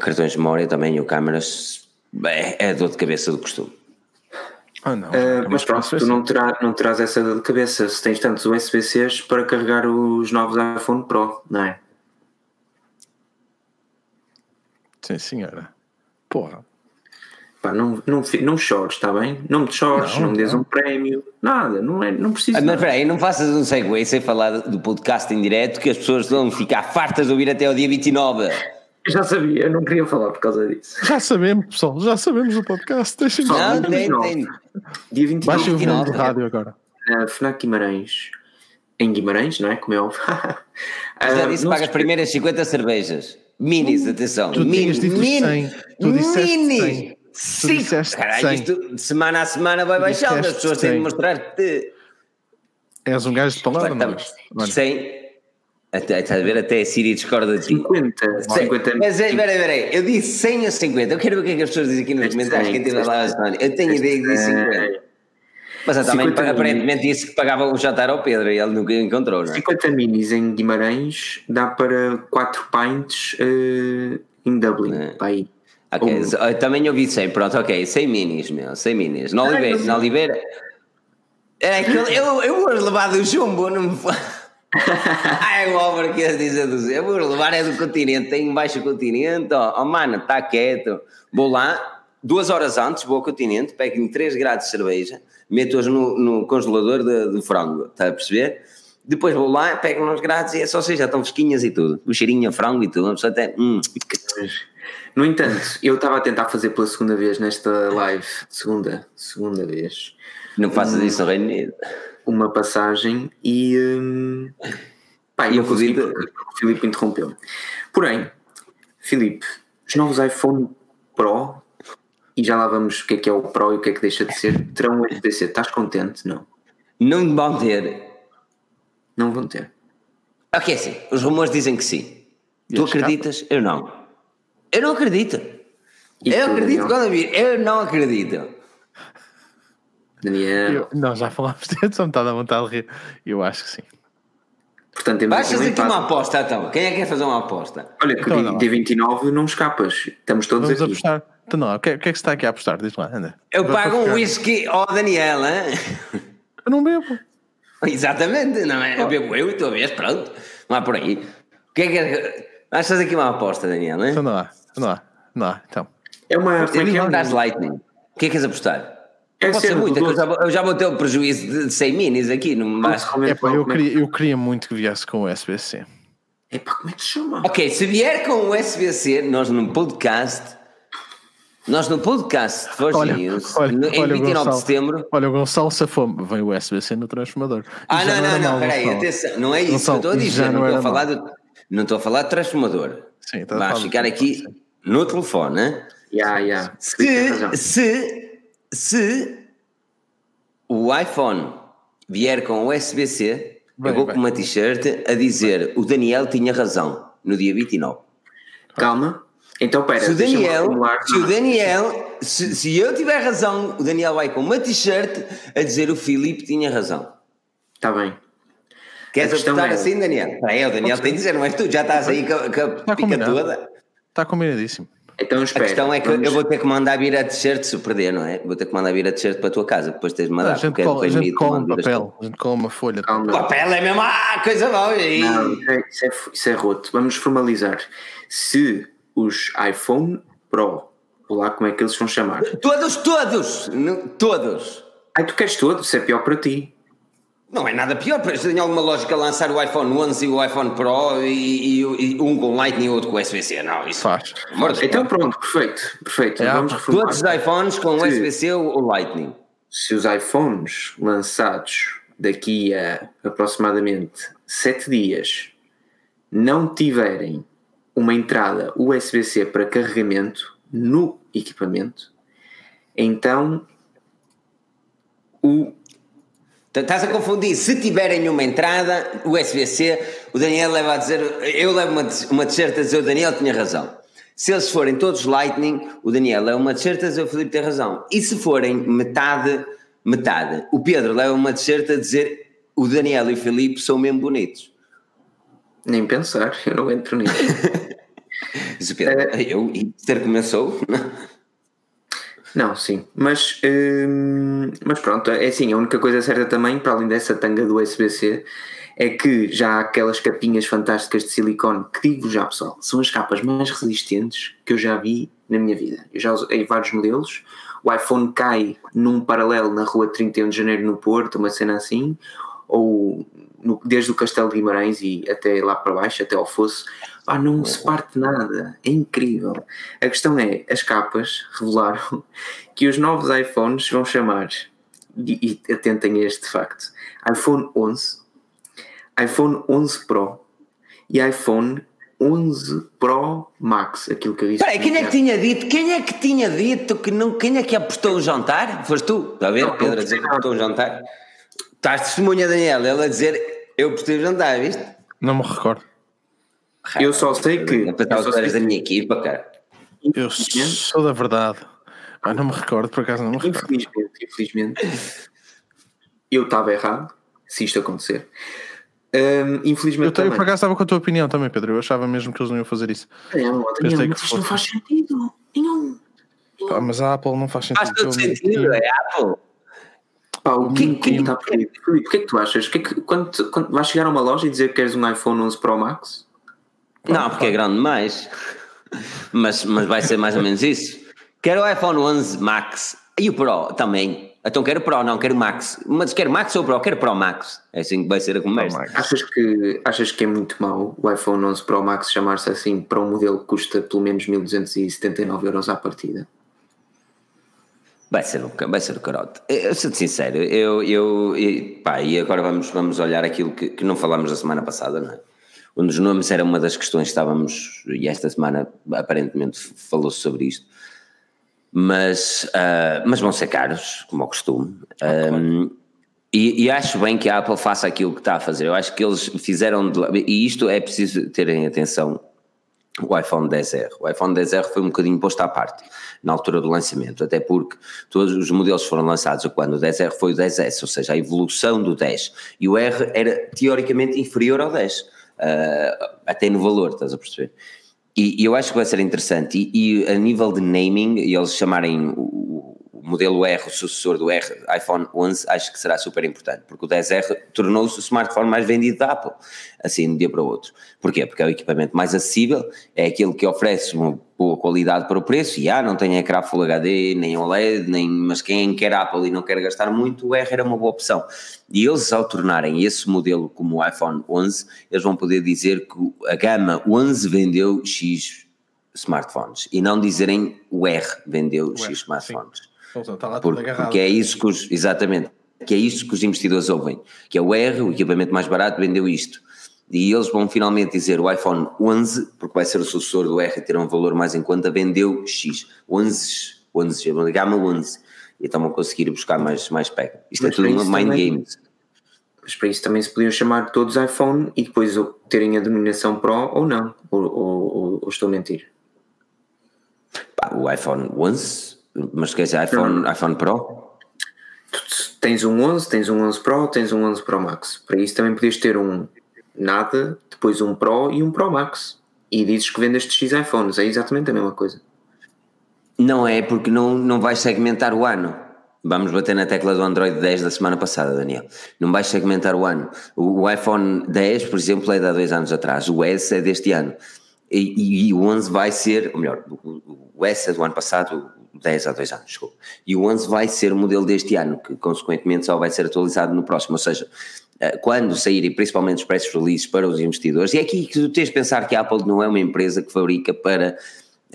cartões de memória também ou câmaras é, é dor de cabeça do costume. Oh, não, uh, mas pronto, tu não, terá, não terás essa dor de cabeça se tens tantos USB-Cs para carregar os novos iPhone Pro, não é? Sim, senhora. Porra. Pá, não, não, não chores, está bem? Não me chores, não, não me des um prémio, nada, não, é, não preciso. Ah, mas espera aí, não faças um segue sem falar do podcast em direto que as pessoas vão ficar fartas de ouvir até o dia 29. Já sabia, eu não queria falar por causa disso. Já sabemos, pessoal, já sabemos o podcast. Deixa não, tem, tem. Dia 29. Baixa o volume de rádio agora. Na FNAC Guimarães, em Guimarães, não é? Como é óbvio. Já disse, paga as primeiras 50 cervejas. Minis, atenção. Tu Minis, mini, tu mini. Sim, caralho, isto de semana a semana vai baixar, as pessoas têm de mostrar que. És um gajo de palavra, não é? Sim. Até, estás a ver? Até a Siri discorda de ti. 50. 50. Mas espera aí, espera aí. Eu disse 100 ou 50. Eu quero ver o que é que as pessoas dizem aqui nos comentários. Quem tiver lá Eu tenho ideia que disse 50. Mas eu também aparentemente disse que pagava o jantar ao Pedro e ele nunca encontrou, não é? 50 minis em Guimarães dá para 4 pints uh, em Dublin. É. Para aí. Ok, um... também ouvi 100, pronto, ok, 100 minis, meu, 100 minis. Na Oliveira, na Oliveira. É que eu, eu, eu vou levar do jumbo, não me. Ai, o Álvaro que ia dizer do Eu vou levar é do continente, tem um baixo continente, ó, oh, mano, está quieto. Vou lá, duas horas antes, vou ao continente, pego-me 3 graus de cerveja, meto-os no, no congelador de, de frango, está a perceber? Depois vou lá, pego nos grades e é só seja, estão fresquinhas e tudo. O cheirinho a frango e tudo, até. Hum. No entanto, eu estava a tentar fazer pela segunda vez nesta live, segunda, segunda vez. Não faças um, isso no Reino Unido. Uma passagem e. Um, pá, eu consegui porque o Filipe interrompeu. Porém, Filipe, os novos iPhone Pro, e já lá vamos o que é que é o Pro e o que é que deixa de ser, terão o USB-C. Estás contente? Não. Não vão ter. Não vão ter. Ok, sim. Os rumores dizem que sim. tu acreditas? Eu não. Eu não acredito. E eu acredito quando vir. Eu não acredito. Daniel. Eu, não, já falámos disso, só me está a vontade de rir. Eu acho que sim. Portanto, temos Vais fazer aqui uma aposta então. Quem é que quer fazer uma aposta? Olha, que então, dia, dia 29 não escapas. Estamos todos Vamos aqui. Apostar. Então não, o que, o que é que está aqui a apostar? Diz lá, anda. Eu pago um whisky ao Daniel, hein? Eu não bebo. Exatamente, não é? Eu bebo eu e tu vez, pronto. Não há por aí. O que é que. Vais fazer aqui uma aposta, Daniel, não é? Então não há, não há, não há. Então. É uma. Como é que é? Lightning. O que é que queres apostar? É Pode ser muito, eu já, vou, eu já vou ter o prejuízo de 100 minis aqui, não mais. É, pá, eu, queria, eu queria muito que viesse com o SBC. É pá, como é que se chama? Ok, se vier com o SBC, nós num podcast nós no podcast de Forge olha, News, olha, no, em olha 29 Gonçalo, de setembro. Olha, o Gonçalo Safome, vem o SBC no transformador. Ah, não, não, não, peraí, atenção, não é isso Gonçalo, que eu estou a dizer, não, não estou, a falar de, não estou a falar de transformador. Sim, está Vais ficar aqui no telefone, né? Yeah, yeah. Se, se, se o iPhone vier com o USB-C, eu vou com uma t-shirt a dizer o Daniel tinha razão no dia 29. Calma, então, pera, se o Daniel, se o Daniel, se, se, eu tiver razão, o Daniel vai com uma t-shirt a dizer o Filipe tinha razão. Está bem. Queres apostar é... assim, Daniel? É, o Daniel tem de dizer, não és tu, já estás aí com, com a tá pica toda. Está combinadíssimo. Então espera. A questão é que vamos... eu vou ter que mandar vir a t-shirt se perder, não é? Vou ter que mandar vir a t-shirt para a tua casa, depois tens de mandar. a gente cola, a gente cola um papel, a gente cola uma folha. Calma. Papel é mesmo, ah, coisa boa. Não, isso é, isso é, isso é roto. Vamos formalizar. Se os iPhone Pro. Vou lá como é que eles vão chamar. Todos, todos! Todos! Ai, tu queres todos? Isso é pior para ti. Não é nada pior, se tem alguma lógica lançar o iPhone 11 e o iPhone Pro e, e, e um com Lightning e outro com USB-C. Não, isso faz. Então pronto, perfeito. perfeito. É, Vamos todos os iPhones com USB-C ou Lightning. Se os iPhones lançados daqui a aproximadamente 7 dias não tiverem uma entrada USB-C para carregamento no equipamento, então o. Estás a confundir. Se tiverem uma entrada USB-C, o Daniel leva a dizer. Eu levo uma, uma t-shirt a dizer o Daniel tinha razão. Se eles forem todos Lightning, o Daniel leva uma t-shirt a dizer o Felipe tem razão. E se forem metade, metade, o Pedro leva uma t-shirt a dizer o Daniel e o Felipe são mesmo bonitos. Nem pensar, eu não entro nisso. Isso, Pedro, é, eu e ter começou. Não, sim, mas, hum, mas pronto, é assim, a única coisa certa também, para além dessa tanga do USB-C, é que já há aquelas capinhas fantásticas de silicone, que digo já pessoal, são as capas mais resistentes que eu já vi na minha vida. Eu já usei vários modelos, o iPhone cai num paralelo na rua 31 de Janeiro no Porto, uma cena assim, ou no, desde o Castelo de Guimarães e até lá para baixo, até ao Fosso, ah, não se parte nada, é incrível. A questão é, as capas revelaram que os novos iPhones vão chamar, e, e atentem a este facto, iPhone 11, iPhone 11 Pro e iPhone 11 Pro Max, aquilo que eu disse. Peraí, quem é que tinha dito? Quem é que tinha dito que não? Quem é que apostou o jantar? Foste tu? Está a ver, não, Pedro, a dizer que apostou o jantar? Estás testemunha, Daniel, ele a dizer eu apostei o jantar, viste? Não me recordo. Eu só sei que. Eu só sei da minha equipa, cara. Eu sou da verdade. Mas não me recordo, por acaso não me recordo. Infelizmente, infelizmente, eu estava errado, se isto acontecer. Um, infelizmente. Eu, eu por acaso estava com a tua opinião também, Pedro. Eu achava mesmo que eles não iam fazer isso. Não, Daniel, mas isto não faz sentido. Nenhum. Pá, mas a Apple não faz sentido. Faz todo sentido, é a Apple. Pá, o que, que, está por aí? O que é que tu achas? Que é que, quando, quando vais chegar a uma loja e dizer que queres um iPhone 11 Pro Max? Não, porque é grande demais. Mas, mas vai ser mais ou menos isso. Quero o iPhone 11 Max e o Pro também. Então quero Pro, não, quero Max. Mas quero Max ou Pro? Quero Pro Max. É assim que vai ser a conversa. Achas que, achas que é muito mau o iPhone 11 Pro Max chamar-se assim para um modelo que custa pelo menos 1279 euros à partida? Vai ser, um, vai ser o carote. Eu sou sincero, eu, eu, eu pá, e agora vamos, vamos olhar aquilo que, que não falámos a semana passada, não é? Um dos nomes era uma das questões que estávamos, e esta semana aparentemente falou-se sobre isto, mas, uh, mas vão ser caros, como ao costume. Um, e, e, acho bem que a Apple faça aquilo que está a fazer. Eu acho que eles fizeram, e isto é preciso terem atenção, o iPhone 10R. O iPhone 10R foi um bocadinho posto à parte na altura do lançamento, até porque todos os modelos foram lançados quando o 10R foi o 10S, ou seja, a evolução do 10. E o R era teoricamente inferior ao 10 uh, até no valor, estás a perceber? E, e, eu acho que vai ser interessante. E, e a nível de naming, e eles chamarem o, modelo R, o sucessor do R, iPhone 11, acho que será super importante, porque o 10R tornou-se o smartphone mais vendido da Apple, assim, de um dia para o outro. Porquê? Porque é o equipamento mais acessível, é aquele que oferece uma boa qualidade para o preço, e ah, não tem ecrã Full HD, nem OLED, nem, mas quem quer Apple e não quer gastar muito, o R era uma boa opção. E eles, ao tornarem esse modelo como o iPhone 11, eles vão poder dizer que a gama 11 vendeu X smartphones, e não dizerem o R vendeu o X smartphones. Sim. Está lá porque, porque é isso que os, exatamente, que é isso que os investidores ouvem, que é o R, o equipamento mais barato, vendeu isto e eles vão finalmente dizer o iPhone 11, porque vai ser o sucessor do R e ter um valor mais em conta, vendeu X, 11, 11, a gama 11, e estão a conseguir buscar mais, mais pega. Isto é Mas é tudo um mind também, games. Mas para isso também se podiam chamar todos iPhone e depois terem a denominação Pro ou não, ou, ou, ou estou a mentir? Pá, o iPhone 11, mas quer dizer iPhone, iPhone Pro? tens um 11, tens um 11 Pro, tens um 11 Pro Max. Para isso também podias ter um nada, depois um Pro e um Pro Max. E dizes que vendes X iPhones, é exatamente a mesma coisa. Não é, porque não, não vais segmentar o ano. Vamos bater na tecla do Android 10 da semana passada, Daniel. Não vais segmentar o ano. O, iPhone 10, por exemplo, é de há dois anos atrás. O S é deste ano. E, e, e o 11 vai ser, ou melhor, o, o S é do ano passado, 10 há dois anos, desculpa. E o 11 vai ser o modelo deste ano, que consequentemente só vai ser atualizado no próximo. Ou seja, eh, quando saírem principalmente os press releases para os investidores, e é aqui que tu tens de pensar que a Apple não é uma empresa que fabrica para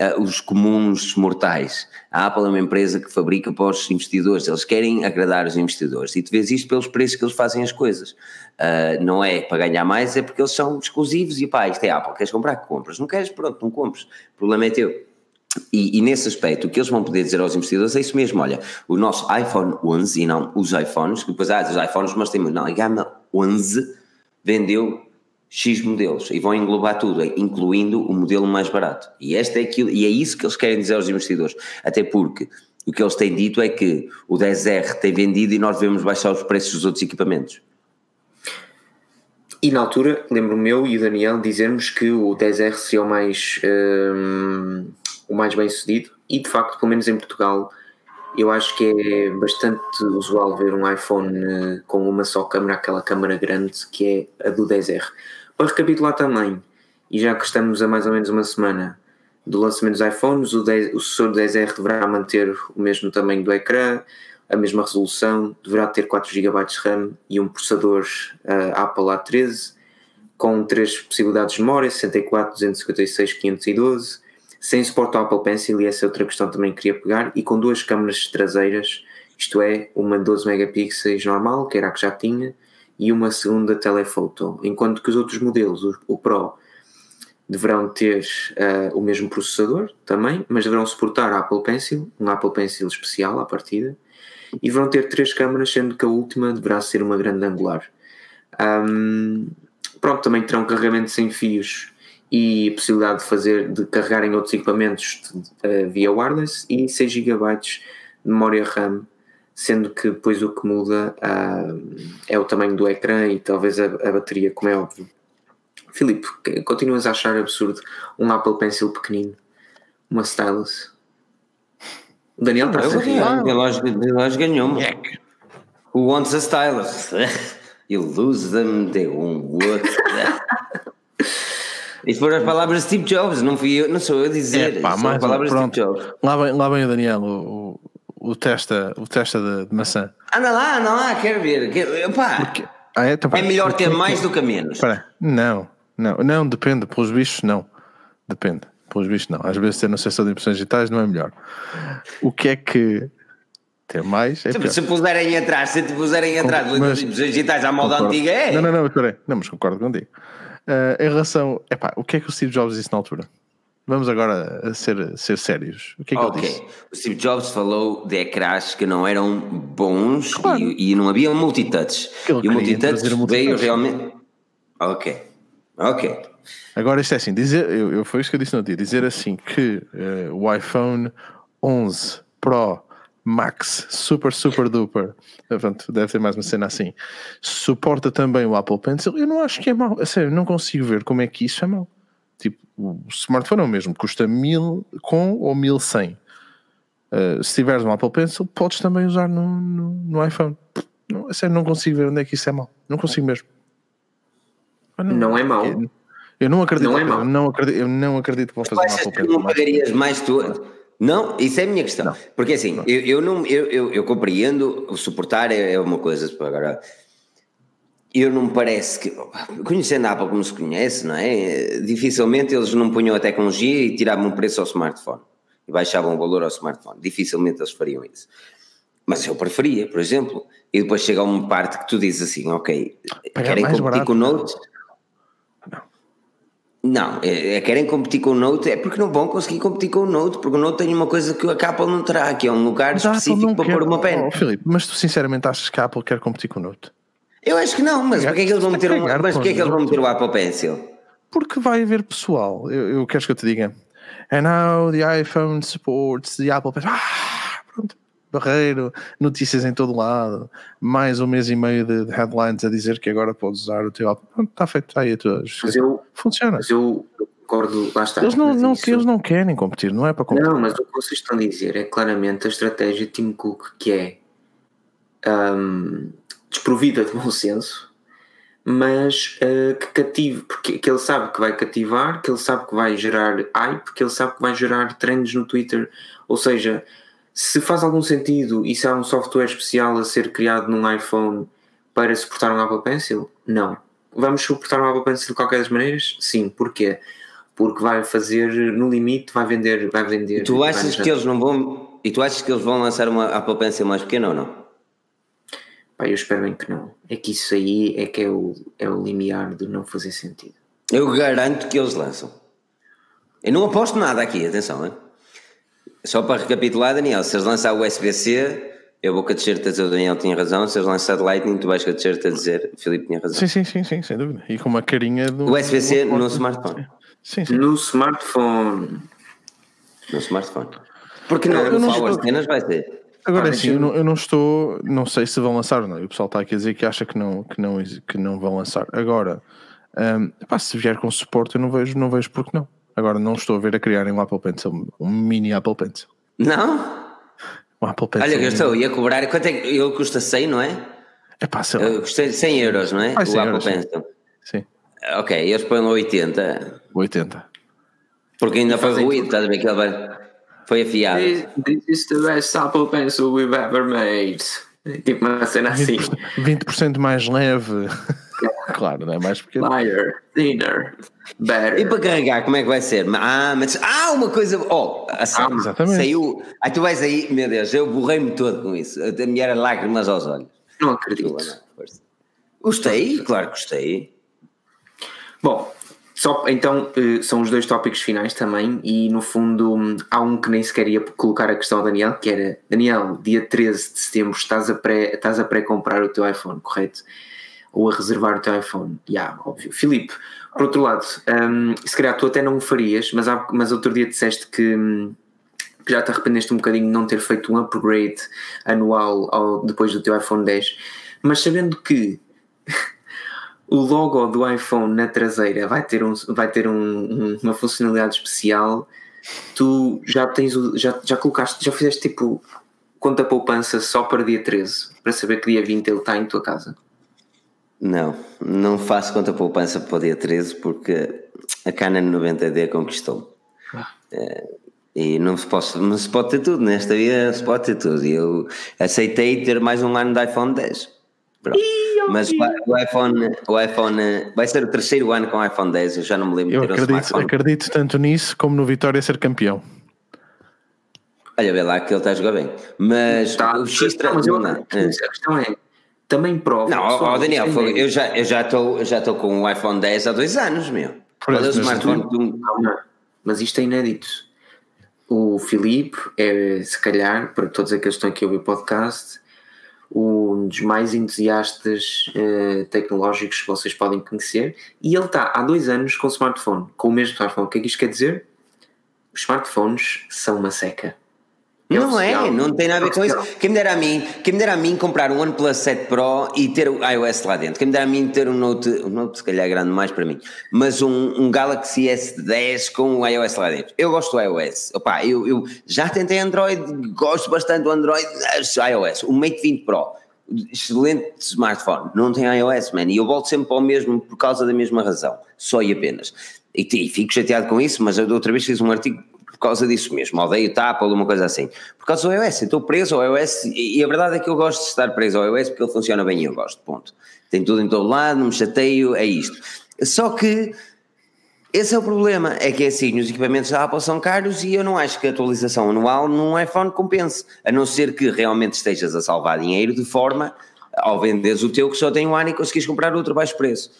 uh, os comuns mortais. A Apple é uma empresa que fabrica para os investidores, eles querem agradar os investidores e tu vês isto pelos preços que eles fazem as coisas. Uh, não é para ganhar mais, é porque eles são exclusivos e pá, isto é Apple, queres comprar, compras, não queres, pronto, não compres, o problema é teu. E, e, nesse aspecto, o que eles vão poder dizer aos investidores é isso mesmo: olha, o nosso iPhone 11 e não os iPhones, que depois há ah, os iPhones, mas tem não, a gama 11 vendeu X modelos e vão englobar tudo, incluindo o modelo mais barato. E, este é aquilo, e é isso que eles querem dizer aos investidores, até porque o que eles têm dito é que o 10R tem vendido e nós devemos baixar os preços dos outros equipamentos. E na altura, lembro-me eu e o Daniel dizermos que o 10R seria o mais. Hum, o mais bem sucedido e de facto, pelo menos em Portugal, eu acho que é bastante usual ver um iPhone eh, com uma só câmera, aquela câmera grande que é a do 10R. Para recapitular também, e já que estamos a mais ou menos uma semana do lançamento dos iPhones, o, 10, o sucessor do 10R deverá manter o mesmo tamanho do ecrã, a mesma resolução, deverá ter 4 GB de RAM e um processador uh, Apple A13 com três possibilidades de memória, 64, 256, 512 sem suporte ao Apple Pencil, e essa é outra questão também que queria pegar, e com duas câmaras traseiras, isto é, uma 12 megapixels normal, que era a que já tinha, e uma segunda telephoto, enquanto que os outros modelos, o, Pro, deverão ter uh, o mesmo processador também, mas deverão suportar a Apple Pencil, um Apple Pencil especial à partida, e deverão ter três câmaras, sendo que a última deverá ser uma grande angular. Um, pronto, também terão carregamento sem fios e a possibilidade de fazer de carregar em outros equipamentos uh, via wireless e 6 GB de memória RAM, sendo que depois o que muda uh, é o tamanho do ecrã e talvez a, a bateria, como é óbvio. Filipe, continuas a achar absurdo um Apple Pencil pequenino, uma stylus? O Daniel está a rir. De nós ganhou-me. Who wants a stylus? you lose them, they won't work. Isso foram as palavras de Steve Jobs, não fui eu, não sou eu a dizer. É, pá, são as palavras pronto. de Steve Jobs. Lá vem, lá vem o Daniel, o, o, o testa, o testa de, de, maçã. Anda lá, anda lá, quero ver. Quero, pá, Porque, ah, é, então, é melhor ter mais do que menos. Não, não, não, depende. Pelos bichos, não. Depende. Pelos bichos, não. Às vezes ter no setor de impressões digitais não é melhor. O que é que ter mais. É se, se puserem atrás, se te puserem atrás mas, impressões digitais à moda concordo. antiga, é. Não, não, não, espera Não, mas concordo contigo. Uh, em relação. Epá, o que é que o Steve Jobs disse na altura? Vamos agora a ser, ser sérios. O que é que okay. ele disse? O Steve Jobs falou de ecrãs que não eram bons claro. e, e, não havia multitouch. E o multitouch veio realmente. Ok. Ok. Agora isto é assim, dizer, eu, eu, foi isso que eu disse no dia, dizer assim que uh, o iPhone 11 Pro Max, super, super duper. Pronto, deve ter mais uma cena assim. Suporta também o Apple Pencil. Eu não acho que é mau. A sério, não consigo ver como é que isso é mau. Tipo, o smartphone é o mesmo, custa 1000 com ou 1100. Uh, se tiveres um Apple Pencil, podes também usar no, no, no iPhone. Não, sério, não consigo ver onde é que isso é mau. Não consigo mesmo. Não, não, é mau. Eu não acredito, não é mau. não acredito, eu não acredito que vão fazer um Apple Pencil. Não pagarias mais tu. Não, isso é a minha questão. Não. Porque assim, não. Eu, eu, não, eu, eu, eu compreendo, o suportar é, é uma coisa, agora eu não me parece que, conhecendo a Apple como se conhece, não é? Dificilmente eles não punham a tecnologia e tiravam um preço ao smartphone e baixavam o valor ao smartphone. Dificilmente eles fariam isso. Mas eu preferia, por exemplo, e depois chega a uma parte que tu dizes assim, ok, Pagar querem competir barato, com o Note? Não. É, é, querem competir com o Note, é porque não vão conseguir competir com o Note, porque o Note tem uma coisa que a Apple não terá, que é um lugar mas específico para quer, pôr uma pena. Oh, Filipe, mas tu sinceramente achas que a Apple quer competir com o Note? Eu acho que não, mas porquê é que eles vão meter, um, mas é que eles vão meter o Apple Pencil? Porque vai haver pessoal, eu, eu quero que eu te diga, and now the iPhone supports the Apple Pencil. Ah, pronto, barreiro, notícias em todo lado, mais um mês e meio de headlines a dizer que agora podes usar o teu. Pronto, está feito, está aí a tua. Mas eu, Funciona. Mas eu concordo, lá está. Eles não, não, isso... eles não querem competir, não é para competir. Não, mas o que vocês estão a dizer é claramente a estratégia de Tim Cook, que é. Um, desprovida de bom senso, mas uh, que cative, porque que ele sabe que vai cativar, que ele sabe que vai gerar hype, que ele sabe que vai gerar trends no Twitter. Ou seja, se faz algum sentido e se há um software especial a ser criado num iPhone para suportar um Apple Pencil, não. Vamos suportar um Apple Pencil de qualquer das maneiras? Sim. Porquê? Porque vai fazer, no limite, vai vender. Vai vender e tu achas que eles não vão. E tu achas que eles vão lançar uma Apple Pencil mais pequena ou não? Pá, eu espero bem que não. É que isso aí é que é o, é o limiar de não fazer sentido. Eu garanto que eles lançam. Eu não aposto nada aqui, atenção, hein? Só para recapitular, Daniel, se eles lançar o USB-C, eu vou com a dizer o Daniel tinha razão. Se eles lançar Lightning, tu vais com a dizer o Filipe tinha razão. Sim, sim, sim, sim, sem dúvida. E com uma carinha do. USB-C no smartphone. Sim, sim. No smartphone. No smartphone. Porque não, eu não cenas vai ser. Agora ah, sim, eu não, eu não, estou, não sei se vão lançar ou não. O pessoal está aqui a dizer que acha que não, que não, que não vão lançar. Agora, um, pá, se vier com suporte, eu não vejo, não vejo porque não. Agora não estou a ver a criarem um Apple Pencil, um mini Apple Pencil. Não? Um Apple Pencil. Olha, eu estou, ia cobrar, quanto é que ele custa 100, não é? É pá, sei lá. Eu custei 100 euros, não é? Ah, o Apple euros, Pencil. Sim. Ok, eles põem 80. 80. Porque ainda foi ruído, estás a ver que ele vai. Foi afiado. This, this is the best Apple Pencil we've ever made. Tipo uma cena assim. 20%, 20 mais leve. claro, não é mais pequeno. Lighter, thinner, better. E para carregar, como é que vai ser? Ah, mas. Ah, uma coisa. Oh, assim, ah, exatamente. Saiu. Aí tu vais aí, meu Deus, eu borrei-me todo com isso. A minha era lágrimas aos olhos. Não acredito. Gostei, claro que gostei. Bom, só, então, eh, são os dois tópicos finais também, e no fundo há um que nem sequer ia colocar a questão ao Daniel, que era Daniel, dia 13 de setembro estás a pré, estás a pré-comprar o teu iPhone, correto? Ou a reservar o teu iPhone, já, yeah, óbvio. Filipe, por outro lado, um, se calhar tu até não o farias, mas, há, mas outro dia disseste que, que já te arrependeste um bocadinho de não ter feito um upgrade anual ao, depois do teu iPhone 10, mas sabendo que o logo do iPhone na traseira vai ter, um, vai ter um, um, uma funcionalidade especial. Tu já tens o, já, já colocaste, já fizeste tipo conta poupança só para dia 13 para saber que dia 20 ele está em tua casa? Não, não faço conta poupança para o dia 13 porque a Canon 90D conquistou. Ah. É, e não se, posso, não se pode ter tudo, nesta vida se pode ter tudo. E eu aceitei ter mais um ano de iPhone 10. Mas o iPhone, o iPhone vai ser o terceiro ano com o iPhone 10, eu já não me lembro eu de acredito, um acredito tanto nisso como no Vitória ser campeão. Olha, vê lá que ele está a jogar bem. Mas tá, o X mas eu, não, a questão é também prova. Não, ó, Daniel, eu já eu já estou já estou com o iPhone 10 há dois anos, meu. Por Olha o smartphone tu, mas isto é inédito. O Filipe é, se calhar, para todos aqueles que estão aqui a ouvir o podcast, um dos mais entusiastas uh, tecnológicos que vocês podem conhecer, e ele está há dois anos com o smartphone, com o mesmo smartphone. O que é que isto quer dizer? Os smartphones são uma seca. É não oficial. é, não tem nada a ver com isso. Quem me dera a mim, quem me dera a mim comprar um OnePlus 7 Pro e ter o iOS lá dentro. Quem me dera a mim ter um Note, um Note se calhar é grande mais para mim, mas um, um Galaxy S10 com o iOS lá dentro. Eu gosto do iOS. Opa, eu, eu já tentei Android, gosto bastante do Android, iOS. O Mate 20 Pro, excelente smartphone, não tem iOS, man. E eu volto sempre ao mesmo por causa da mesma razão, só e apenas. E, e fico chateado com isso, mas eu outra vez fiz um artigo causa disso mesmo, odeio tapa ou uma coisa assim. Por causa do iOS, estou preso ao iOS e a verdade é que eu gosto de estar preso ao iOS porque ele funciona bem e eu gosto, ponto. Tem tudo em todo lado, não me chateio, é isto. Só que esse é o problema, é que é assim, os equipamentos da Apple são caros e eu não acho que a atualização anual num iPhone compense, a não ser que realmente estejas a salvar dinheiro de forma, ao venderes o teu que só tem um ano e conseguires comprar outro baixo preço.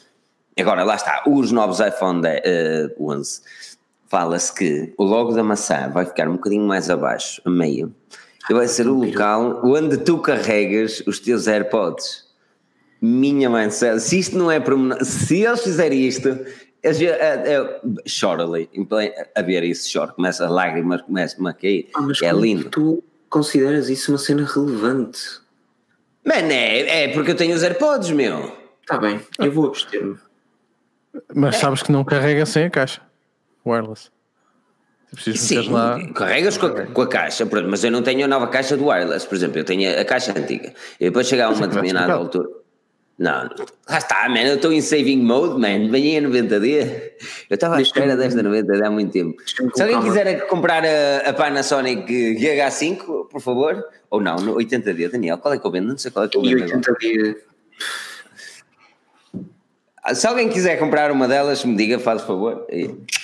Agora, lá está, os novos iPhone 10, uh, 11 fala-se que o logo da maçã vai ficar um bocadinho mais abaixo, a meio, e vai ser o local onde tu carregas os teus AirPods. Minha mãe, se isto não é para. Se eles fizerem isto, eu, eu, choro ali, a ver isso, choro, começa a lágrimas, começa a cair. Ah, é lindo. Tu consideras isso uma cena relevante? Mano, é, é porque eu tenho os AirPods, meu. Está bem, eu vou abster-me. Mas é. sabes que não carrega sem a caixa wireless. Sim, lá... carregas com a, com a, caixa, mas eu não tenho a nova caixa do wireless, por exemplo, eu tenho a caixa antiga. E depois chegar a uma determinada altura. Não, lá está, man, eu estou em saving mode, man, venha a 90 d Eu estava à espera desta 90 d há muito tempo. Se alguém quiser comprar a, a Panasonic GH5, por favor, ou não, no 80D, Daniel, qual é que eu vendo? Não sei qual é que eu vendo. 80D se alguém quiser comprar uma delas, me diga, faz favor.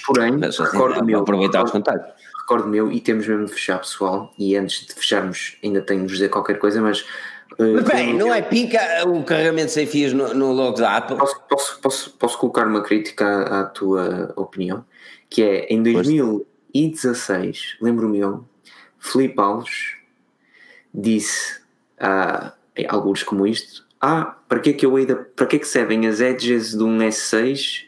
Porém, assim, recordo meu, aproveitar os contatos. Recordo meu, e temos mesmo de fechar, pessoal. E antes de fecharmos, ainda tenho de dizer qualquer coisa, mas. Uh, bem, não é pica o carregamento sem fios no, no logo da Apple? Posso, posso, posso, posso colocar uma crítica à, à tua opinião? Que é em 2016, lembro-me eu, Felipe Alves disse a alguns como isto ah, para que é que eu de, para que é que servem as edges de um S6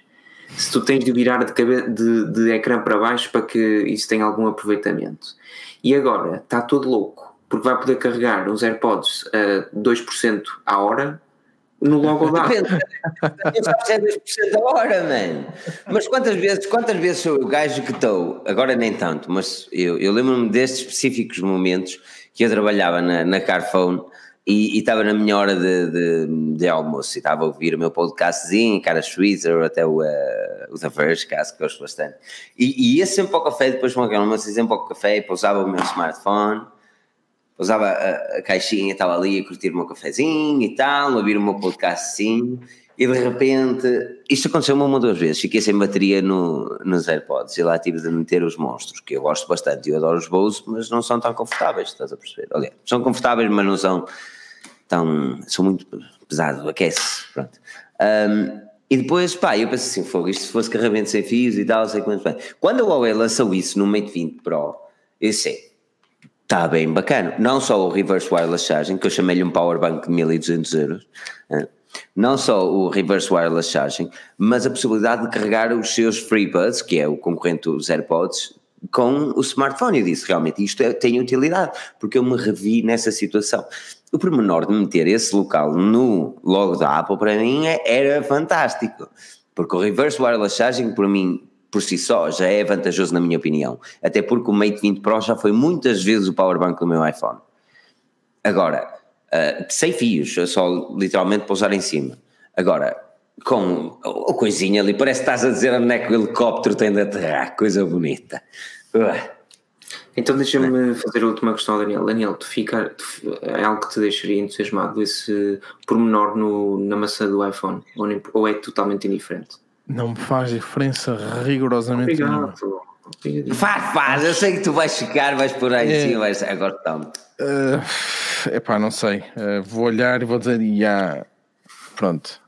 se tu tens de virar de, cabe, de, de ecrã para baixo para que isso tenha algum aproveitamento? E agora está todo louco, porque vai poder carregar os AirPods a 2% à hora no logo da Depende, é 2% a hora, mano. Mas quantas vezes, quantas vezes sou o gajo que estou, agora nem tanto, mas eu, eu lembro-me destes específicos momentos que eu trabalhava na, na Carphone e estava na minha hora de, de, de, almoço e estava a ouvir o meu podcastzinho, cara Schweitzer, até o, uh, o The Verge, caso que gosto bastante. E, e ia sempre para o café, depois uma uma sempre para o café, pousava o meu smartphone, pousava a, a caixinha, estava ali a curtir o meu cafezinho e tal, a ouvir o meu podcastzinho, e de repente, isto aconteceu uma ou duas vezes, fiquei sem bateria no, nos AirPods e lá tive de meter os monstros, que eu gosto bastante, eu adoro os Bose, mas não são tão confortáveis, estás a perceber? Olha, são confortáveis, mas não são tão, sou muito pesado, aquece, pronto. Um, e depois, pá, eu pensei assim, fogo, isto se fosse carregamento sem fios e tal, sei quanto. Quando a Huawei lançou isso no Mate 20 Pro, eu sei, está bem bacana. Não só o Reverse Wireless Charging, que eu chamei-lhe um Power Bank de 1200 euros, não só o Reverse Wireless Charging, mas a possibilidade de carregar os seus FreeBuds, que é o concorrente dos AirPods, com o smartphone. Eu disse, realmente, isto é, tem utilidade, porque eu me revi nessa situação o pormenor de meter esse local no logo da Apple para mim é, era fantástico, porque o Reverse Wireless Charging por mim por si só já é vantajoso na minha opinião, até porque o Mate 20 Pro já foi muitas vezes o powerbank do meu iPhone. Agora, uh, sem fios, só literalmente pousar em cima. Agora, com a coisinha ali, parece que estás a dizer onde é que o helicóptero tem de aterrar, coisa bonita. Uh. Então deixa-me fazer a última questão ao Daniel. Daniel, tu fica, tu, é algo que te deixaria entusiasmado esse pormenor no, na maçã do iPhone? Ou, ou é totalmente indiferente? Não me faz diferença rigorosamente Obrigado. nenhuma. Faz, faz, eu sei que tu vais ficar, vais por aí é, sim, vais agora tanto. Uh, epá, não sei. Uh, vou olhar e vou dizer, yeah. pronto.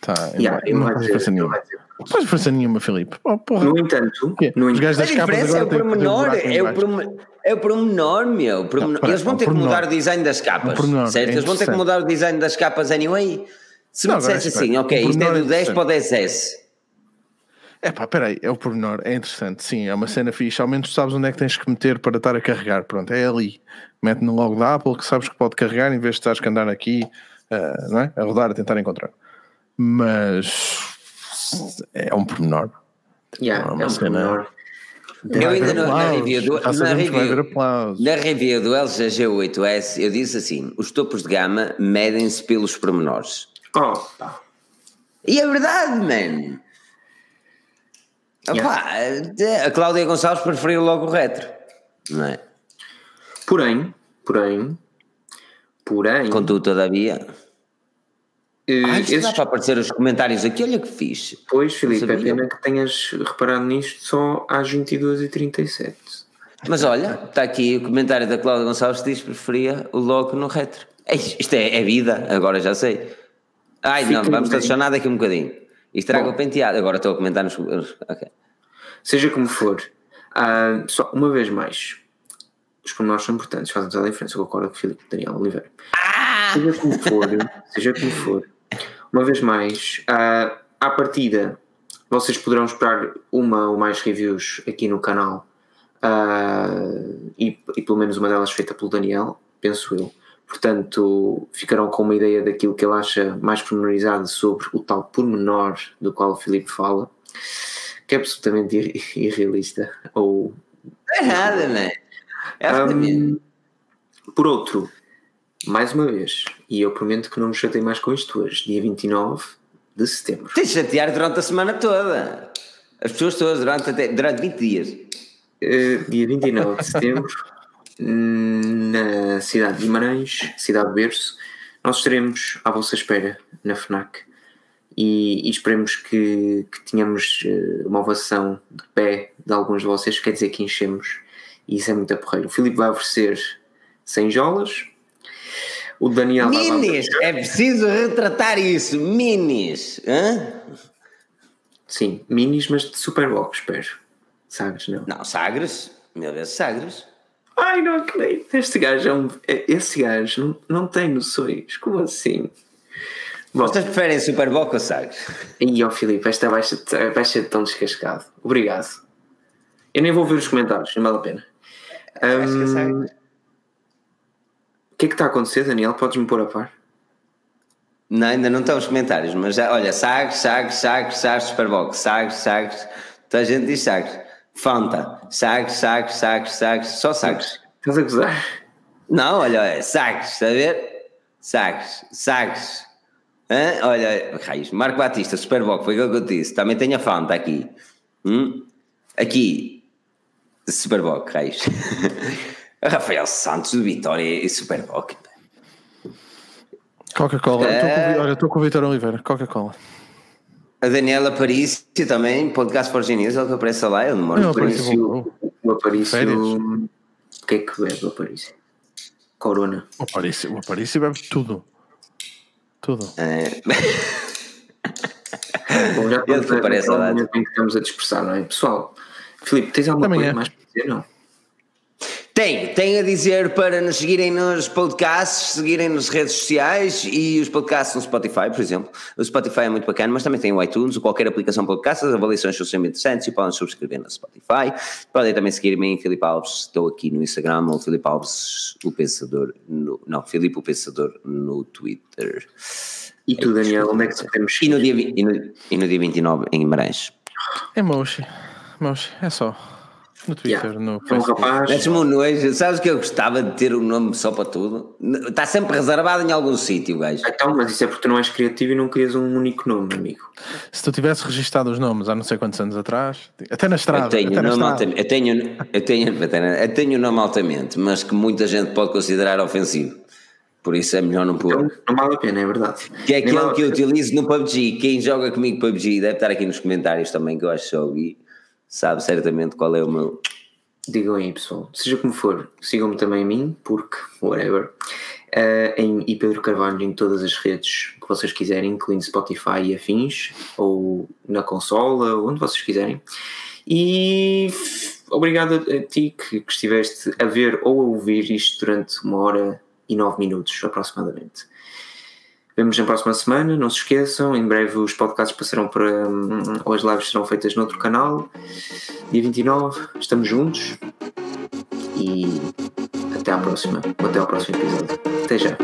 Tá, yeah, não, não faz diferença nenhuma. Não faz diferença nenhuma, Filipe. Oh, no entanto, no das a diferença é o pormenor, é o, pormenor, é o pormenor, meu. Pormenor. Não, Eles vão ter que mudar o design das capas, certo? É Eles vão ter que mudar o design das capas anyway. Se me dissesse assim, ok, isto é do 10 para o 10S. É pá, peraí, é o pormenor, é interessante, sim, é uma cena fixe, ao menos sabes onde é que tens que meter para estar a carregar, pronto, é ali. Mete no logo da Apple que sabes que pode carregar em vez de estares a andar aqui uh, não é? a rodar, a tentar encontrar. Mas é um pormenor. Yeah, é uma é um cena. Pormenor. Eu ainda não, na review do, na review, na review do LG G8S eu disse assim: os topos de gama medem-se pelos pormenores. Oh. E é verdade, man. Yeah. Opa, a Cláudia Gonçalves preferiu logo o retro, não é? Porém, porém, porém. Contudo, todavia. Uh, Ai, esses... dá para aparecer os comentários aqui, olha que fixe. Pois, Filipe, é pena que tenhas reparado nisto só às 22h37. Mas olha, está aqui o comentário da Cláudia Gonçalves que diz que preferia o logo no retro. Isto é, é vida, agora já sei. Ai, Fica não, vamos adicionar daqui um bocadinho. Isto traga o penteado. Agora estou a comentar nos. Okay. Seja como for, uh, só uma vez mais, os pormenores são importantes, fazem toda a diferença. Eu concordo com o Filipe Daniel Oliveira. Ah! Seja como for, seja como for, uma vez mais, uh, à partida, vocês poderão esperar uma ou mais reviews aqui no canal uh, e, e, pelo menos uma delas feita pelo Daniel, penso eu. Portanto, ficarão com uma ideia daquilo que ele acha mais pormenorizado sobre o tal pormenor do qual o Filipe fala, que é absolutamente irrealista. Ou. Não é nada, não é? é um, por outro, mais uma vez, e eu prometo que não me chatei mais com isto hoje, dia 29 de setembro. Tens de chatear durante a semana toda. As pessoas todas durante, até, durante 20 dias. Uh, dia 29 de setembro, na cidade de Guimarães, cidade de berço, nós estaremos à vossa espera na FNAC e, e esperemos que, que tenhamos uh, uma ovação de pé de alguns de vocês, quer dizer que enchemos, e isso é muito aporreiro. O Filipe vai oferecer 100 jolas, o Daniel. Minis! É preciso retratar isso. Minis! Hã? Sim, minis, mas de Superbox, espero. Sagres, não. Não, Sagres. Meu Deus, Sagres. Ai, não acredito. Este gajo é um. É, esse gajo não, não tem noções. Como assim? Bom, Vocês preferem Superbox ou Sagres? E ó Filipe, esta vai ser, vai ser tão descascado. Obrigado. Eu nem vou ver os comentários, não vale a pena. Um, é o que é que está a acontecer, Daniel? Podes-me pôr a par? Não, ainda não estão os comentários, mas já, olha, Sagres, Sagres, Sagres, Sagres, Superbox, Sagres, Sagres, toda a gente diz Sagres. Fanta, Sagres, Sagres, Sagres, Sagres, só Sagres. Estás a gozar? Não, olha, olha, Sagres, está a ver? Sagres, Sagres. Hã? Olha, raios, Marco Batista, Superbox, foi aquilo que eu disse. Também tem a Fanta aqui. Hum? Aqui, Superbox, raios. Rafael Santos do Vitória e Superboc. Coca-Cola. É... Olha, estou com o Vitor Oliveira. Coca-Cola. A Daniela Parício também, podcast Forginês, ele que aparece lá, ele não Aparício, o Aparício. O que é que bebe o Aparício? Corona. O Aparício, o Aparício bebe tudo. Tudo. É. Bom, já ele que aparece lá. Que estamos a dispersar, não é? Pessoal, Filipe, tens alguma Também coisa é. mais para dizer? Não? Tem, tem a dizer para nos seguirem nos podcasts, seguirem nas redes sociais e os podcasts no Spotify, por exemplo. O Spotify é muito bacana, mas também tem o iTunes ou qualquer aplicação podcast, as avaliações são sempre interessantes e podem subscrever no Spotify. Podem também seguir-me em Filipe Alves, estou aqui no Instagram, ou Filipe Alves, o Pensador, no, não, Filipe o Pensador no Twitter. E tu, Daniel, onde é que te podemos e no, dia, e, no, e no dia 29 em Guimarães? É Moshi, Moshi, é só. No Twitter, yeah. no Facebook. Um rapaz. um nojo. Sabes que eu gostava de ter um nome só para tudo? Está sempre reservado em algum sítio, gajo. Então, mas isso é porque tu não és criativo e não querias um único nome, amigo. Se tu tivesse registado os nomes há não sei quantos anos atrás, até na estrada. Eu tenho, até nome altamente, eu tenho, eu tenho, eu tenho um nome altamente, mas que muita gente pode considerar ofensivo. Por isso é melhor não pôr. Então, não vale a pena, é verdade. Que é aquele que eu utilizo no PUBG. Quem joga comigo PUBG deve estar aqui nos comentários também, que eu acho que sabe certamente qual é o meu digam aí pessoal, seja como for, sigam-me também a mim, porque whatever, uh, em e Pedro Carvalho em todas as redes que vocês quiserem, incluindo Spotify e afins, ou na consola, onde vocês quiserem. E obrigado a, ti que, que estiveste a ver ou a ouvir isto durante uma hora e nove minutos aproximadamente. Vemos na próxima semana, não se esqueçam. Em breve os podcasts passarão para. Um, ou as lives serão feitas noutro canal. Dia 29, estamos juntos. E até à próxima. Ou até ao próximo episódio. Até já.